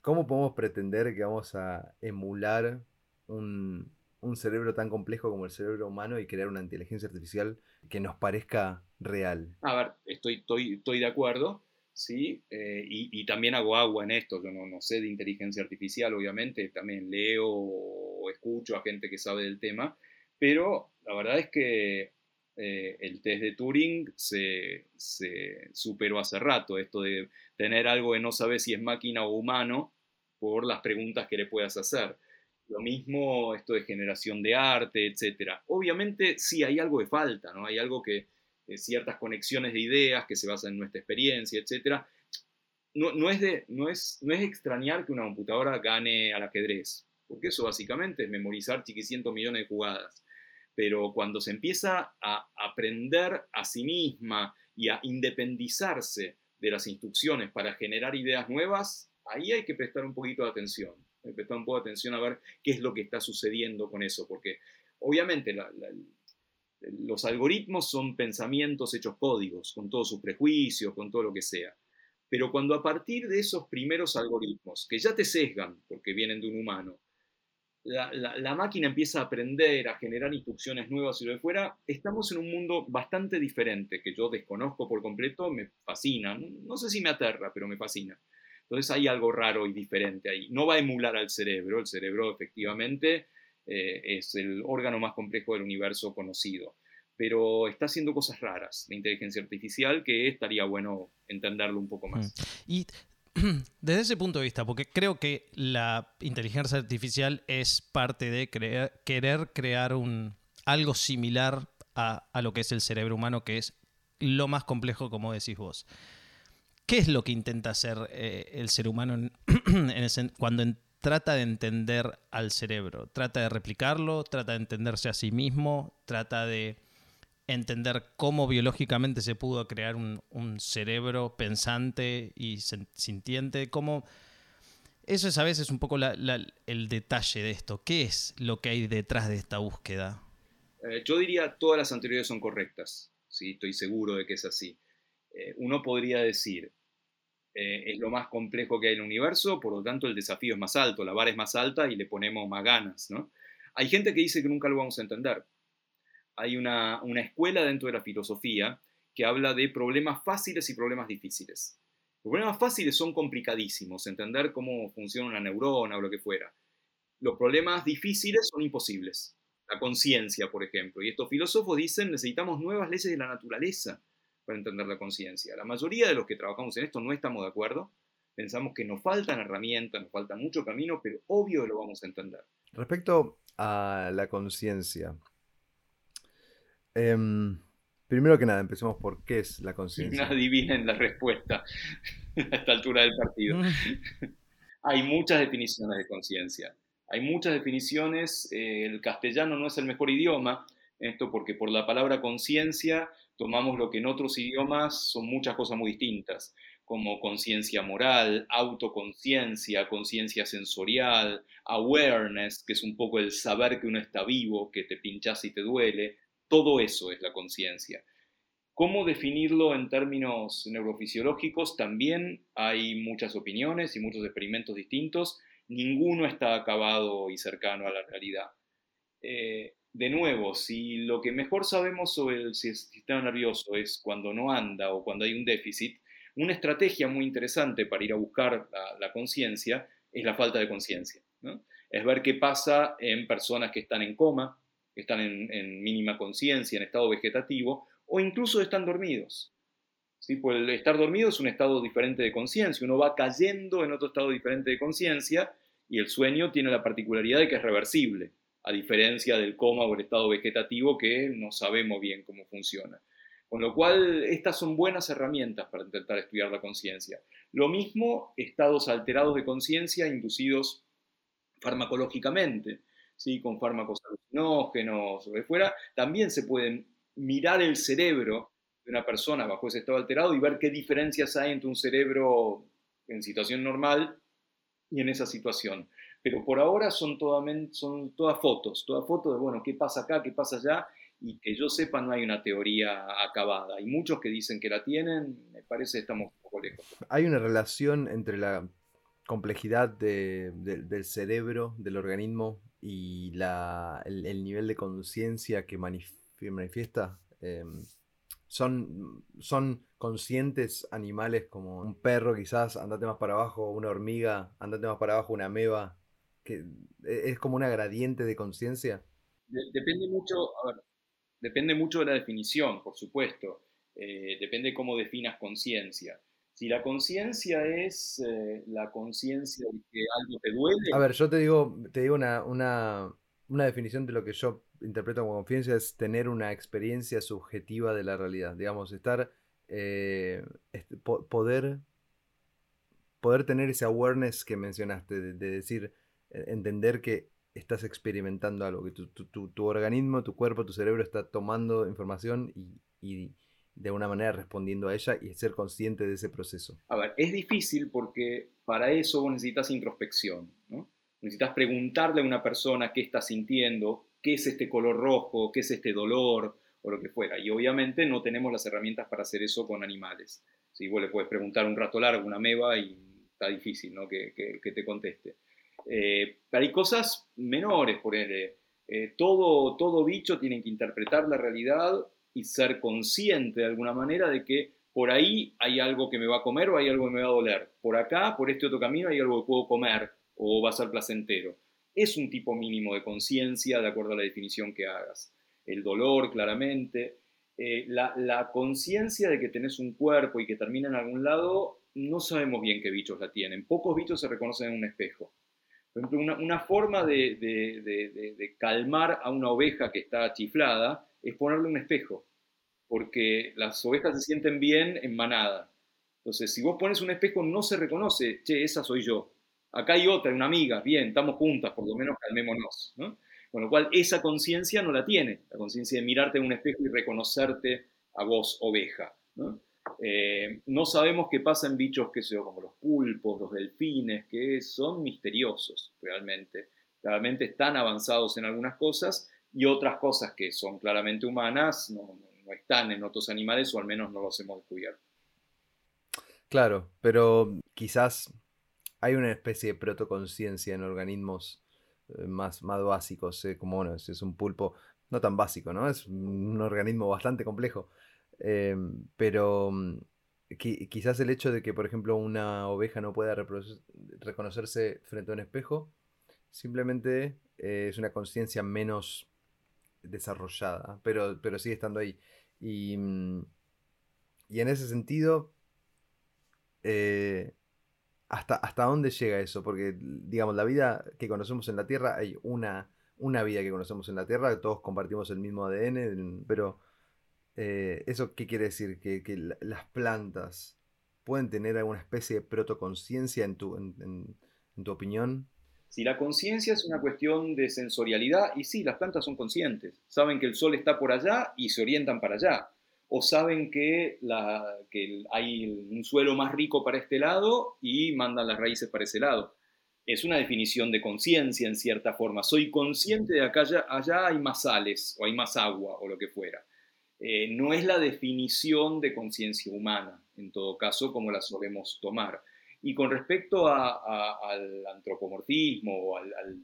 ¿Cómo podemos pretender que vamos a emular un, un cerebro tan complejo como el cerebro humano y crear una inteligencia artificial que nos parezca real. A ver, estoy, estoy, estoy de acuerdo, ¿sí? Eh, y, también hago agua en esto, yo no, no, sé de inteligencia artificial, obviamente, también leo o escucho a gente que sabe del tema, pero la verdad es que eh, el test de Turing se, se, superó hace rato, esto de tener algo que no sabe si es máquina o humano por las preguntas que le puedas hacer. Lo mismo esto de generación de arte, etcétera. Obviamente sí hay algo de falta, ¿no? Hay algo que, eh, ciertas conexiones de ideas que se basan en nuestra experiencia, etcétera. No, no, es de, no, es, no es extrañar que una computadora gane al ajedrez, porque eso básicamente es memorizar chiquicientos millones de jugadas. Pero cuando se empieza a aprender a sí misma y a independizarse de las instrucciones para generar ideas nuevas, ahí hay que prestar un poquito de atención prestar un poco de atención a ver qué es lo que está sucediendo con eso, porque obviamente los algoritmos son pensamientos hechos códigos, con todos sus prejuicios, con todo lo que sea. Pero cuando a partir de esos primeros algoritmos, que ya te sesgan porque vienen de un humano, la, máquina empieza a aprender, a generar instrucciones nuevas y lo de fuera, estamos en un mundo bastante diferente, que yo desconozco por completo, me fascina. no sé si me aterra, pero me fascina. Entonces hay algo raro y diferente ahí. No va a emular al cerebro, el cerebro efectivamente eh, es el órgano más complejo del universo conocido, pero está haciendo cosas raras, la inteligencia artificial, que estaría bueno entenderlo un poco más. Mm. desde ese punto de vista, porque creo que la inteligencia artificial es parte de querer crear un, algo similar a, lo que es el cerebro humano, que es lo más complejo, como decís vos. ¿Qué es lo que intenta hacer eh, el ser humano cuando trata de entender al cerebro? ¿Trata de replicarlo? ¿Trata de entenderse a sí mismo? ¿Trata de entender cómo biológicamente se pudo crear un, cerebro pensante y sintiente? ¿Cómo... Eso es a veces un poco el detalle de esto. ¿Qué es lo que hay detrás de esta búsqueda? Eh, yo diría todas las anteriores son correctas. ¿sí? Estoy seguro de que es así. Eh, uno podría decir, eh, es lo más complejo que hay en el universo, por lo tanto el desafío es más alto, la vara es más alta y le ponemos más ganas. ¿no? Hay gente que dice que nunca lo vamos a entender. Hay una, escuela dentro de la filosofía que habla de problemas fáciles y problemas difíciles. Los problemas fáciles son complicadísimos, entender cómo funciona una neurona o lo que fuera. Los problemas difíciles son imposibles. La conciencia, por ejemplo. Y estos filósofos dicen necesitamos nuevas leyes de la naturaleza para entender la conciencia. La mayoría de los que trabajamos en esto no estamos de acuerdo. Pensamos que nos faltan herramientas, nos falta mucho camino, pero obvio lo vamos a entender. Respecto a la conciencia, em, primero que nada, empecemos por qué es la conciencia. No adivinen la respuesta a esta altura del partido. Hay muchas definiciones de conciencia. Hay muchas definiciones. Eh, el castellano no es el mejor idioma, esto porque por la palabra conciencia tomamos lo que en otros idiomas son muchas cosas muy distintas, como conciencia moral, autoconciencia, conciencia sensorial, awareness, que es un poco el saber que uno está vivo, que te pinchas y te duele, todo eso es la conciencia. ¿Cómo definirlo en términos neurofisiológicos? También hay muchas opiniones y muchos experimentos distintos. Ninguno está acabado y cercano a la realidad. Eh, de nuevo, si lo que mejor sabemos sobre el sistema nervioso es cuando no anda o cuando hay un déficit, una estrategia muy interesante para ir a buscar la, conciencia es la falta de conciencia. Es ver qué pasa en personas que están en coma, están en, mínima conciencia, en estado vegetativo, o incluso están dormidos. ¿Sí? Pues el estar dormido es un estado diferente de conciencia, uno va cayendo en otro estado diferente de conciencia y el sueño tiene la particularidad de que es reversible a diferencia del coma o el estado vegetativo que no sabemos bien cómo funciona. Con lo cual, estas son buenas herramientas para intentar estudiar la conciencia. Lo mismo, estados alterados de conciencia inducidos farmacológicamente, ¿sí? con fármacos alucinógenos o de fuera, también se pueden mirar el cerebro de una persona bajo ese estado alterado y ver qué diferencias hay entre un cerebro en situación normal y en esa situación pero por ahora son, son todas fotos, todas fotos de, bueno, qué pasa acá, qué pasa allá, y que yo sepa no hay una teoría acabada. Hay muchos que dicen que la tienen, me parece que estamos un poco lejos. Hay una relación entre la complejidad del cerebro, del organismo, y el, nivel de conciencia que manifiesta. Em, son, son conscientes animales como un perro quizás, andate más para abajo, una hormiga, andate más para abajo, una ameba, que e, es como una gradiente de conciencia? depende mucho, depende mucho de la definición, por supuesto. Eh, depende cómo definas conciencia. Si la conciencia es eh, la conciencia de que algo te duele. A ver, yo te digo, te digo una, una, una definición de lo que yo interpreto como conciencia es tener una experiencia subjetiva de la realidad. Digamos, estar. Eh, poder. Poder tener ese awareness que mencionaste, de decir, e-, entender que estás experimentando algo, que tu, organismo, tu cuerpo, tu cerebro está tomando información y, de una manera respondiendo a ella y ser consciente de ese proceso. A ver, es difícil porque para eso necesitas introspección. Necesitas preguntarle a una persona qué está sintiendo, qué es este color rojo, qué es este dolor o lo que fuera. Y obviamente no tenemos las herramientas para hacer eso con animales. Si vos le puedes preguntar un rato largo, una meba, y está difícil ¿no? que, te conteste. Eh, hay cosas menores, por eh, todo, todo bicho tiene que interpretar la realidad y ser consciente de alguna manera de que por ahí hay algo que me va a comer o hay algo que me va a doler. Por acá, por este otro camino, hay algo que puedo comer o va a ser placentero. Es un tipo mínimo de conciencia de acuerdo a la definición que hagas. El dolor, claramente. Eh, la, la conciencia de que tenés un cuerpo y que termina en algún lado, no sabemos bien qué bichos la tienen. Pocos bichos se reconocen en un espejo. Por ejemplo, una, forma de, calmar a una oveja que está chiflada es ponerle un espejo, porque las ovejas se sienten bien en manada. Entonces, si vos pones un espejo, no se reconoce, che, esa soy yo. Acá hay otra, una amiga, bien, estamos juntas, por lo menos calmémonos. Con lo cual, esa conciencia no la tiene, la conciencia de mirarte en un espejo y reconocerte a vos, oveja. ¿no? Eh, no sabemos qué pasa en bichos que sea como los pulpos, los delfines, que son misteriosos realmente. Claramente están avanzados en algunas cosas y otras cosas que son claramente humanas no, están en otros animales o al menos no los hemos descubierto. Claro, pero quizás hay una especie de protoconciencia en organismos eh, más, más básicos, eh, como bueno, es un pulpo no tan básico, ¿no? Es un organismo bastante complejo. Em, pero mm, quizás el hecho de que, por ejemplo, una oveja no pueda reconocerse frente a un espejo, simplemente eh, es una conciencia menos desarrollada, pero, pero sigue estando ahí. Y, mm, y en ese sentido, eh, ¿hasta, ¿hasta dónde llega eso? Porque, digamos, la vida que conocemos en la Tierra, hay una, una vida que conocemos en la Tierra, todos compartimos el mismo ADN, pero eh, ¿Eso qué quiere decir? ¿Que, las plantas pueden tener alguna especie de protoconciencia en tu, en, tu opinión? Si la conciencia es una cuestión de sensorialidad, y sí, las plantas son conscientes, saben que el sol está por allá y se orientan para allá. o saben que, hay un suelo más rico para este lado y mandan las raíces para ese lado. Es una definición de conciencia en cierta forma. Soy consciente de que allá, allá hay más sales o hay más agua o lo que fuera. Eh, no es la definición de conciencia humana, en todo caso, como la solemos tomar. Y con respecto al antropomorfismo o al, al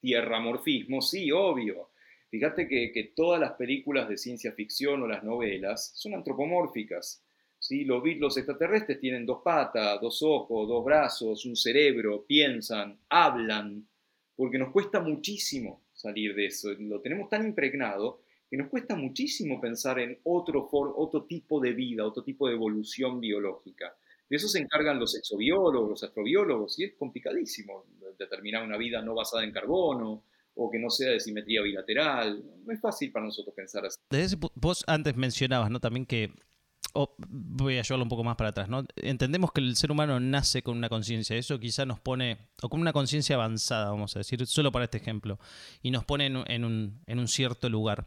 tierramorfismo, sí, obvio. Fíjate que, todas las películas de ciencia ficción o las novelas son antropomórficas. ¿sí? Los, los extraterrestres tienen dos patas, dos ojos, dos brazos, un cerebro, piensan, hablan, porque nos cuesta muchísimo salir de eso. Lo tenemos tan impregnado que nos cuesta muchísimo pensar en otro, otro tipo de vida, otro tipo de evolución biológica. De eso se encargan los exobiólogos, los astrobiólogos, y es complicadísimo determinar una vida no basada en carbono o que no sea de simetría bilateral. No es fácil para nosotros pensar así. vos antes mencionabas ¿no? también que, voy a llevarlo un poco más para atrás, ¿no? entendemos que el ser humano nace con una conciencia, eso quizá nos pone, o con una conciencia avanzada, vamos a decir, solo para este ejemplo, y nos pone en un cierto lugar.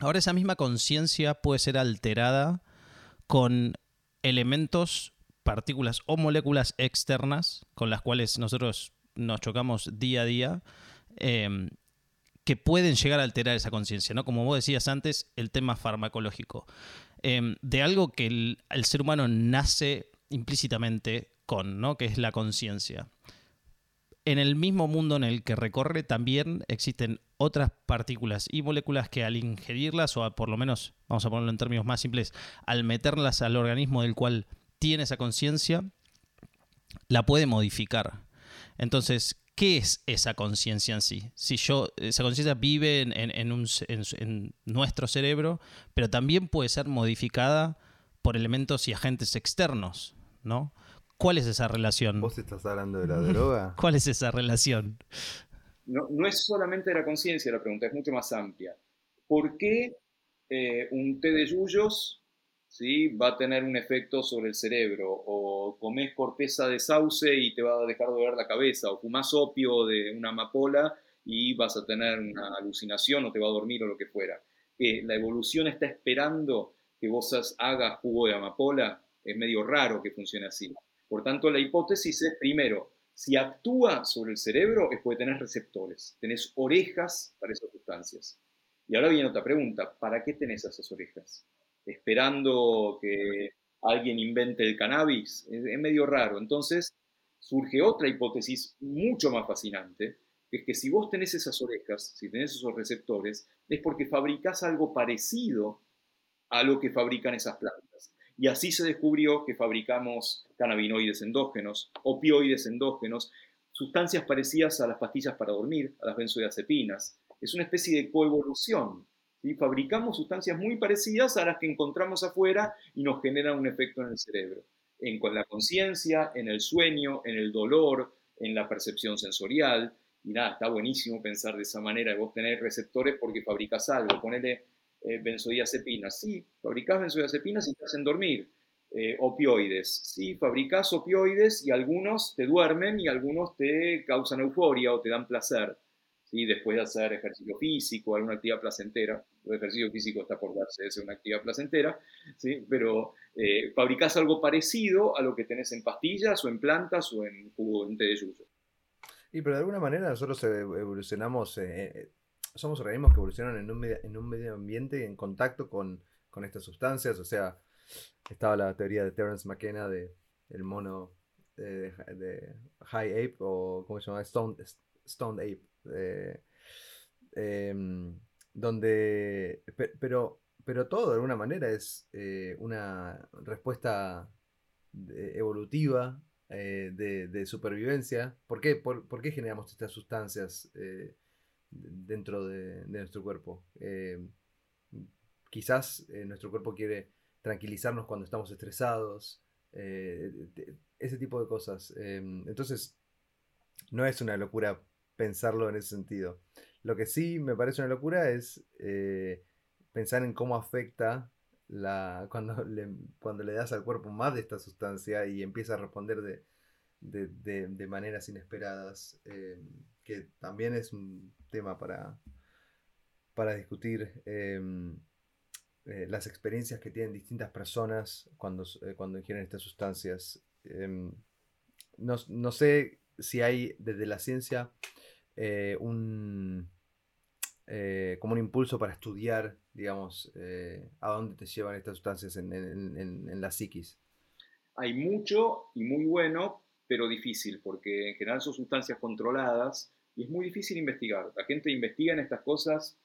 Ahora esa misma conciencia puede ser alterada con elementos partículas o moléculas externas con las cuales nosotros nos chocamos día a día, em, que pueden llegar a alterar esa conciencia, ¿no? Como vos decías antes, el tema farmacológico. Em, de algo que el, ser humano nace implícitamente con, ¿no? Que es la conciencia. En el mismo mundo en el que recorre también existen otras partículas y moléculas que al ingerirlas, o por lo menos, vamos a ponerlo en términos más simples, al meterlas al organismo del cual tiene esa conciencia, la puede modificar. Entonces, ¿qué es esa conciencia en sí? Si yo, esa conciencia vive en, nuestro cerebro, pero también puede ser modificada por elementos y agentes externos, ¿no? ¿Cuál es esa relación? ¿Vos estás hablando de la droga? ¿Cuál es esa relación? No, es solamente de la conciencia la pregunta, es mucho más amplia. ¿Por qué eh, un té de yuyos va a tener un efecto sobre el cerebro, o comes corteza de sauce y te va a dejar de ver la cabeza, o fumas opio de una amapola y vas a tener una alucinación o te va a dormir o lo que fuera. Que la evolución está esperando que vos hagas jugo de amapola, es medio raro que funcione así. Por tanto, la hipótesis es, primero, si actúa sobre el cerebro es porque tenés receptores, tenés orejas para esas sustancias. Y ahora viene otra pregunta, ¿para qué tenés esas orejas? Esperando que alguien invente el cannabis, es, medio raro. Entonces surge otra hipótesis mucho más fascinante, que es que si vos tenés esas orejas, si tenés esos receptores, es porque fabricás algo parecido a lo que fabrican esas plantas. Y así se descubrió que fabricamos cannabinoides endógenos, opioides endógenos, sustancias parecidas a las pastillas para dormir, a las benzodiazepinas. Es una especie de coevolución Fabricamos sustancias muy parecidas a las que encontramos afuera y nos generan un efecto en el cerebro, en la conciencia, en el sueño, en el dolor, en la percepción sensorial. Y nada, está buenísimo pensar de esa manera, vos tener receptores porque fabricas algo, ponele eh, benzodiazepinas. Sí, fabricás benzodiazepinas y te hacen dormir. Eh, opioides. Sí, fabricás opioides y algunos te duermen y algunos te causan euforia o te dan placer después de hacer ejercicio físico, alguna actividad placentera, el ejercicio físico está por darse, es una actividad placentera, ¿sí? pero eh, fabricás algo parecido a lo que tenés en pastillas o en plantas o en jugo de té de yuyo. Y pero de alguna manera nosotros evolucionamos, eh, eh, somos organismos que evolucionan en un, medio, en un medio ambiente en contacto con, con, estas sustancias, o sea, estaba la teoría de Terence McKenna de el mono de, High Ape o ¿cómo se llama? Stone, Stone Ape eh, em, donde, pero, pero todo de alguna manera es eh, una respuesta evolutiva eh, de, supervivencia. ¿Por qué, por, qué generamos estas sustancias dentro de, nuestro cuerpo? Quizás nuestro cuerpo quiere tranquilizarnos cuando estamos estresados, ese tipo de cosas. Em, entonces, no es una locura pensarlo en ese sentido. Lo que sí me parece una locura es eh, pensar en cómo afecta la, cuando, le, cuando le das al cuerpo más de esta sustancia y empieza a responder de, maneras inesperadas, eh, que también es un tema para, para discutir. Eh, las experiencias que tienen distintas personas cuando, cuando ingieren estas sustancias. Em, no, sé si hay desde la ciencia un, como un impulso para estudiar, digamos, a dónde te llevan estas sustancias en, en la psiquis. Hay mucho y muy bueno, pero difícil, porque en general son sustancias controladas y es muy difícil investigar. La gente investiga en estas cosas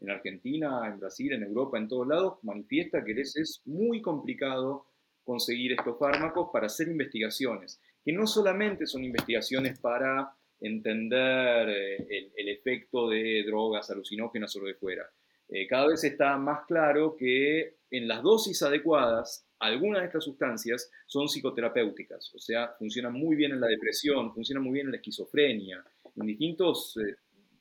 en Argentina, en Brasil, en Europa, en todos lados, manifiesta que les es muy complicado conseguir estos fármacos para hacer investigaciones, que no solamente son investigaciones para entender eh, el, efecto de drogas alucinógenas o lo de fuera. Eh, cada vez está más claro que en las dosis adecuadas, algunas de estas sustancias son psicoterapéuticas, o sea, funcionan muy bien en la depresión, funcionan muy bien en la esquizofrenia, en distintos eh,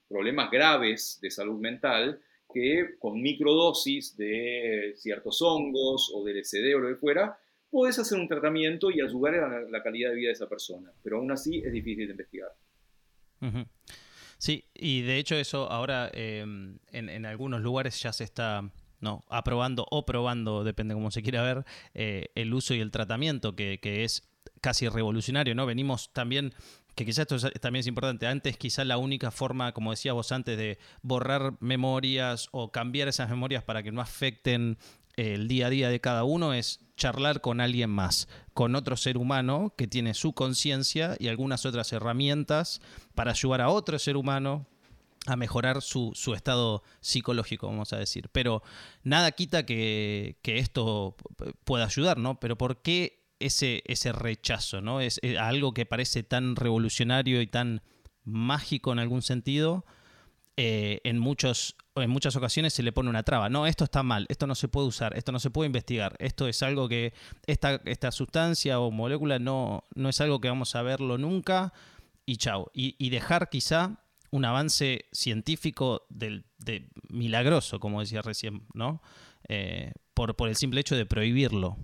problemas graves de salud mental que con microdosis de ciertos hongos o del LSD o lo de fuera, puedes hacer un tratamiento y ayudar a la, calidad de vida de esa persona. Pero aún así es difícil de investigar. Sí, y de hecho eso ahora em, en, algunos lugares ya se está no, aprobando o probando, depende cómo se quiera ver, eh, el uso y el tratamiento, que, que, es casi revolucionario, ¿no? Venimos también que quizás esto también es importante. Antes quizás la única forma, como decías vos antes, de borrar memorias o cambiar esas memorias para que no afecten el día a día de cada uno es charlar con alguien más, con otro ser humano que tiene su conciencia y algunas otras herramientas para ayudar a otro ser humano a mejorar su, estado psicológico, vamos a decir. Pero nada quita que, que esto pueda ayudar, ¿no? Pero ¿por qué ese, ese rechazo, ¿no? Es, eh, algo que parece tan revolucionario y tan mágico en algún sentido, eh, en, muchos, en muchas ocasiones se le pone una traba. No, esto está mal, esto no se puede usar, esto no se puede investigar, esto es algo que, esta, esta sustancia o molécula no, no es algo que vamos a verlo nunca y chao. Y, dejar quizá un avance científico del, de milagroso, como decía recién, ¿no? Eh, por, por el simple hecho de prohibirlo.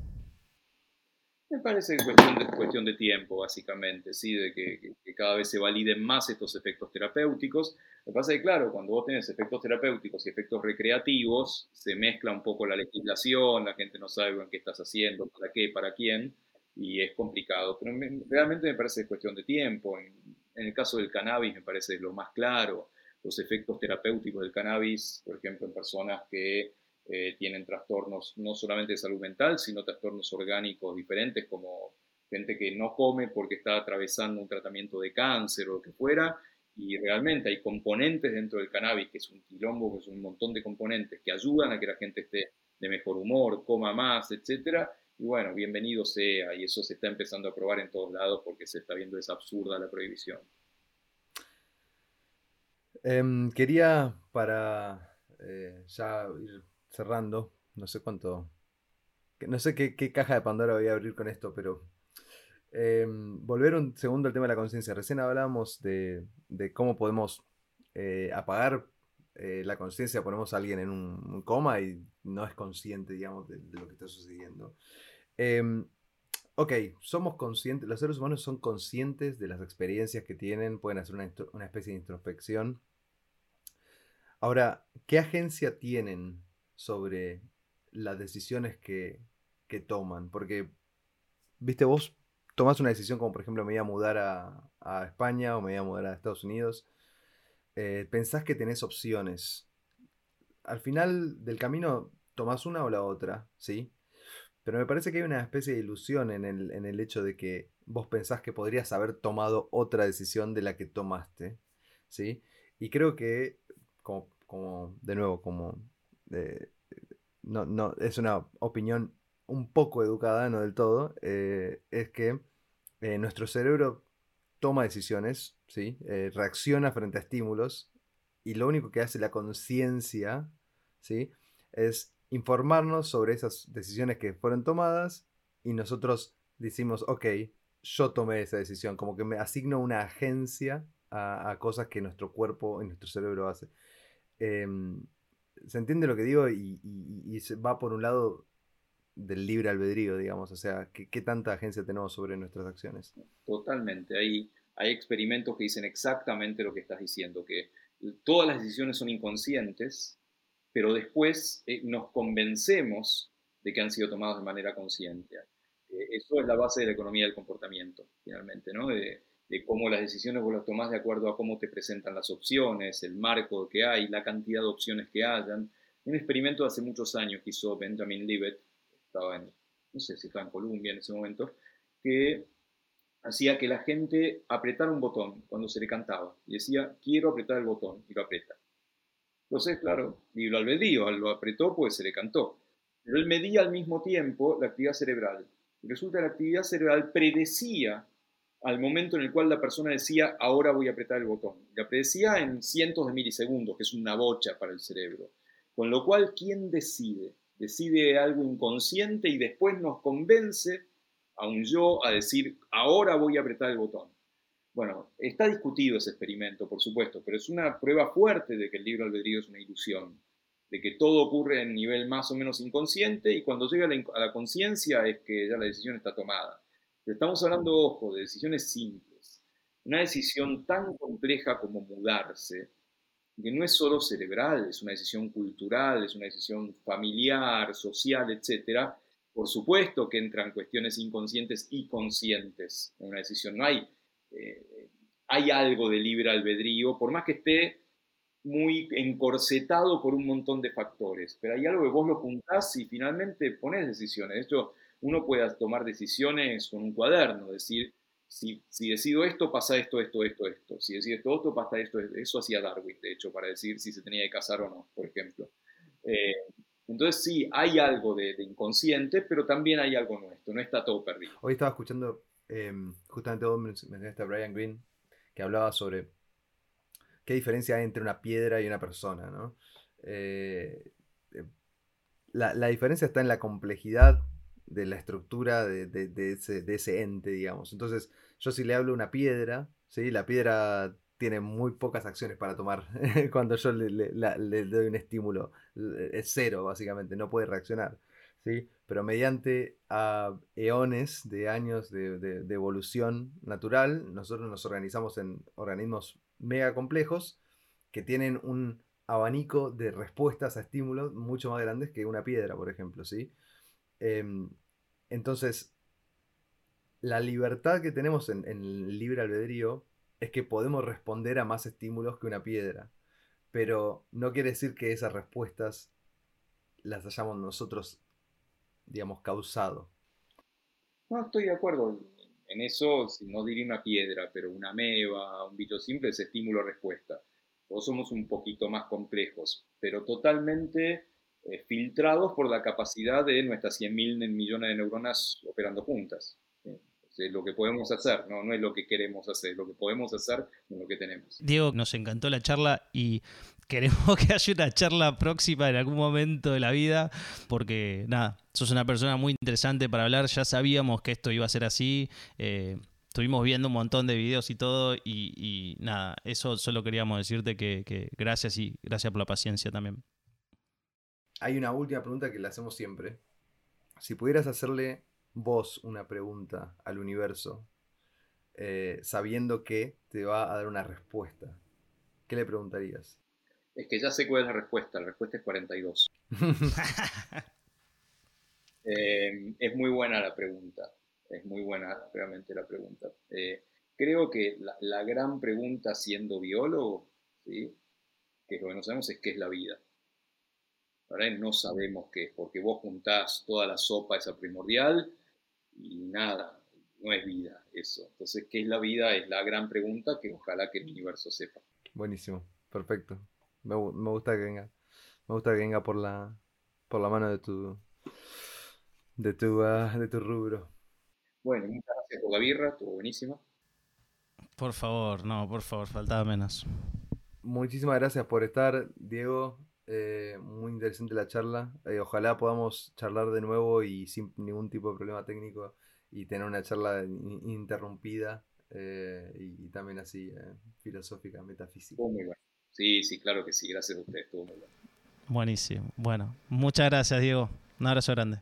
Me parece cuestión de, cuestión de tiempo, básicamente, ¿sí? de que, cada vez se validen más estos efectos terapéuticos. Lo que pasa es que, claro, cuando vos tenés efectos terapéuticos y efectos recreativos, se mezcla un poco la legislación, la gente no sabe en qué estás haciendo, para qué, para quién, y es complicado. Pero realmente me parece que es cuestión de tiempo. En el caso del cannabis me parece lo más claro. Los efectos terapéuticos del cannabis, por ejemplo, en personas que eh, tienen trastornos no solamente de salud mental, sino trastornos orgánicos diferentes, como gente que no come porque está atravesando un tratamiento de cáncer o lo que fuera, y realmente hay componentes dentro del cannabis, que es un quilombo, que es un montón de componentes que ayudan a que la gente esté de mejor humor, coma más, etc. Y bueno, bienvenido sea, y eso se está empezando a probar en todos lados porque se está viendo esa absurda la prohibición. Em, quería para eh, ya ir cerrando, no sé cuánto, no sé qué, caja de Pandora voy a abrir con esto, pero em, volver un segundo al tema de la conciencia. Recién hablábamos de, cómo podemos eh, apagar eh, la conciencia, ponemos a alguien en un, coma y no es consciente, digamos, de, lo que está sucediendo. Em, ok, somos conscientes, los seres humanos son conscientes de las experiencias que tienen, pueden hacer una, una especie de introspección. Ahora, ¿qué agencia tienen sobre las decisiones que, toman. Porque, viste, vos tomás una decisión como por ejemplo me voy a mudar a, España o me voy a mudar a Estados Unidos. Eh, pensás que tenés opciones. Al final del camino tomás una o la otra, ¿sí? Pero me parece que hay una especie de ilusión en el, en el hecho de que vos pensás que podrías haber tomado otra decisión de la que tomaste, ¿sí? Y creo que, como, como de nuevo, como no, no, es una opinión un poco educada, no del todo, eh, es que eh, nuestro cerebro toma decisiones, ¿sí? Eh, reacciona frente a estímulos y lo único que hace la conciencia ¿sí? es informarnos sobre esas decisiones que fueron tomadas y nosotros decimos, ok, yo tomé esa decisión, como que me asigno una agencia a, cosas que nuestro cuerpo y nuestro cerebro hace. Em, se entiende lo que digo y, va por un lado del libre albedrío, digamos, o sea, ¿qué, tanta agencia tenemos sobre nuestras acciones? Totalmente, hay, hay experimentos que dicen exactamente lo que estás diciendo, que todas las decisiones son inconscientes pero después eh, nos convencemos de que han sido tomados de manera consciente. Eh, eso es la base de la economía del comportamiento, finalmente, ¿no? De, cómo las decisiones vos las tomás de acuerdo a cómo te presentan las opciones, el marco que hay, la cantidad de opciones que hayan. Un experimento de hace muchos años que hizo Benjamin Libet, estaba no sé si estaba en Colombia en ese momento, que hacía que la gente apretara un botón cuando se le cantaba y decía, quiero apretar el botón, y lo aprieta. Entonces, claro, y lo lo apretó pues se le cantó. Pero él medía al mismo tiempo la actividad cerebral. Y resulta que la actividad cerebral predecía al momento en el cual la persona decía, ahora voy a apretar el botón. La predecía en cientos de milisegundos, que es una bocha para el cerebro. Con lo cual, ¿quién decide? Decide algo inconsciente y después nos convence a yo a decir, ahora voy a apretar el botón. Bueno, está discutido ese experimento, por supuesto, pero es una prueba fuerte de que el libro albedrío es una ilusión, de que todo ocurre en nivel más o menos inconsciente y cuando llega a la, conciencia es que ya la decisión está tomada. Estamos hablando, ojo, de decisiones simples. Una decisión tan compleja como mudarse, que no es solo cerebral, es una decisión cultural, es una decisión familiar, social, etcétera, por supuesto que entran cuestiones inconscientes y conscientes en una decisión. No hay, eh, hay algo de libre albedrío, por más que esté muy encorsetado por un montón de factores, pero hay algo que vos lo juntás y finalmente pones decisiones. De hecho, uno puede tomar decisiones con un cuaderno, decir, si, si, decido esto, pasa esto, esto, esto, esto. Si decido esto otro, pasa esto, eso hacía Darwin, de hecho, para decir si se tenía que casar o no, por ejemplo. Eh, entonces sí, hay algo de, inconsciente, pero también hay algo nuestro, no está todo perdido. Hoy estaba escuchando, em, justamente vos mencionaste a Brian Green, que hablaba sobre qué diferencia hay entre una piedra y una persona, ¿no? Eh, eh, la, diferencia está en la complejidad de la estructura de, ese, ente, digamos. Entonces, yo si le hablo una piedra, ¿sí? La piedra tiene muy pocas acciones para tomar cuando yo le, doy un estímulo. Es cero, básicamente, no puede reaccionar. ¿sí? Pero mediante a eones de años de, evolución natural, nosotros nos organizamos en organismos mega complejos que tienen un abanico de respuestas a estímulos mucho más grandes que una piedra, por ejemplo. ¿sí? Em, entonces, la libertad que tenemos en, el libre albedrío es que podemos responder a más estímulos que una piedra. Pero no quiere decir que esas respuestas las hayamos nosotros, digamos, causado. No, estoy de acuerdo en eso, si no diría una piedra, pero una meba, un bicho simple es estímulo-respuesta. Todos somos un poquito más complejos, pero totalmente eh, filtrados por la capacidad de nuestras 100.000 millones de neuronas operando juntas lo que podemos hacer, ¿no? no es lo que queremos hacer, lo que podemos hacer es lo que tenemos. Diego, nos encantó la charla y queremos que haya una charla próxima en algún momento de la vida, porque nada, sos una persona muy interesante para hablar, ya sabíamos que esto iba a ser así. Eh, estuvimos viendo un montón de videos y todo, y, nada, eso solo queríamos decirte que, que, gracias y gracias por la paciencia también. Hay una última pregunta que le hacemos siempre. Si pudieras hacerle vos una pregunta al universo eh, sabiendo que te va a dar una respuesta, ¿qué le preguntarías? Es que ya sé cuál es la respuesta, la respuesta es 42. Eh, es muy buena la pregunta, es muy buena realmente la pregunta. Eh, creo que la, gran pregunta siendo biólogo, ¿sí? que lo que no sabemos es qué es la vida. Ahora no sabemos qué es, porque vos juntás toda la sopa esa primordial, y nada, no es vida eso. Entonces, ¿qué es la vida? Es la gran pregunta que ojalá que el universo sepa. Buenísimo, perfecto. Me, gusta que venga. Me gusta que venga por la, por la mano de tu, de tu, ah, de tu rubro. Bueno, muchas gracias por la birra, estuvo buenísima. Por favor, no, por favor, faltaba menos. Muchísimas gracias por estar, Diego. Eh, muy interesante la charla. Eh, ojalá podamos charlar de nuevo y sin ningún tipo de problema técnico y tener una charla interrumpida eh, y, también así filosófica, metafísica. Sí, sí, claro que sí. Gracias a ustedes. Estuvo muy Buenísimo. Bueno, muchas gracias, Diego. Un abrazo grande.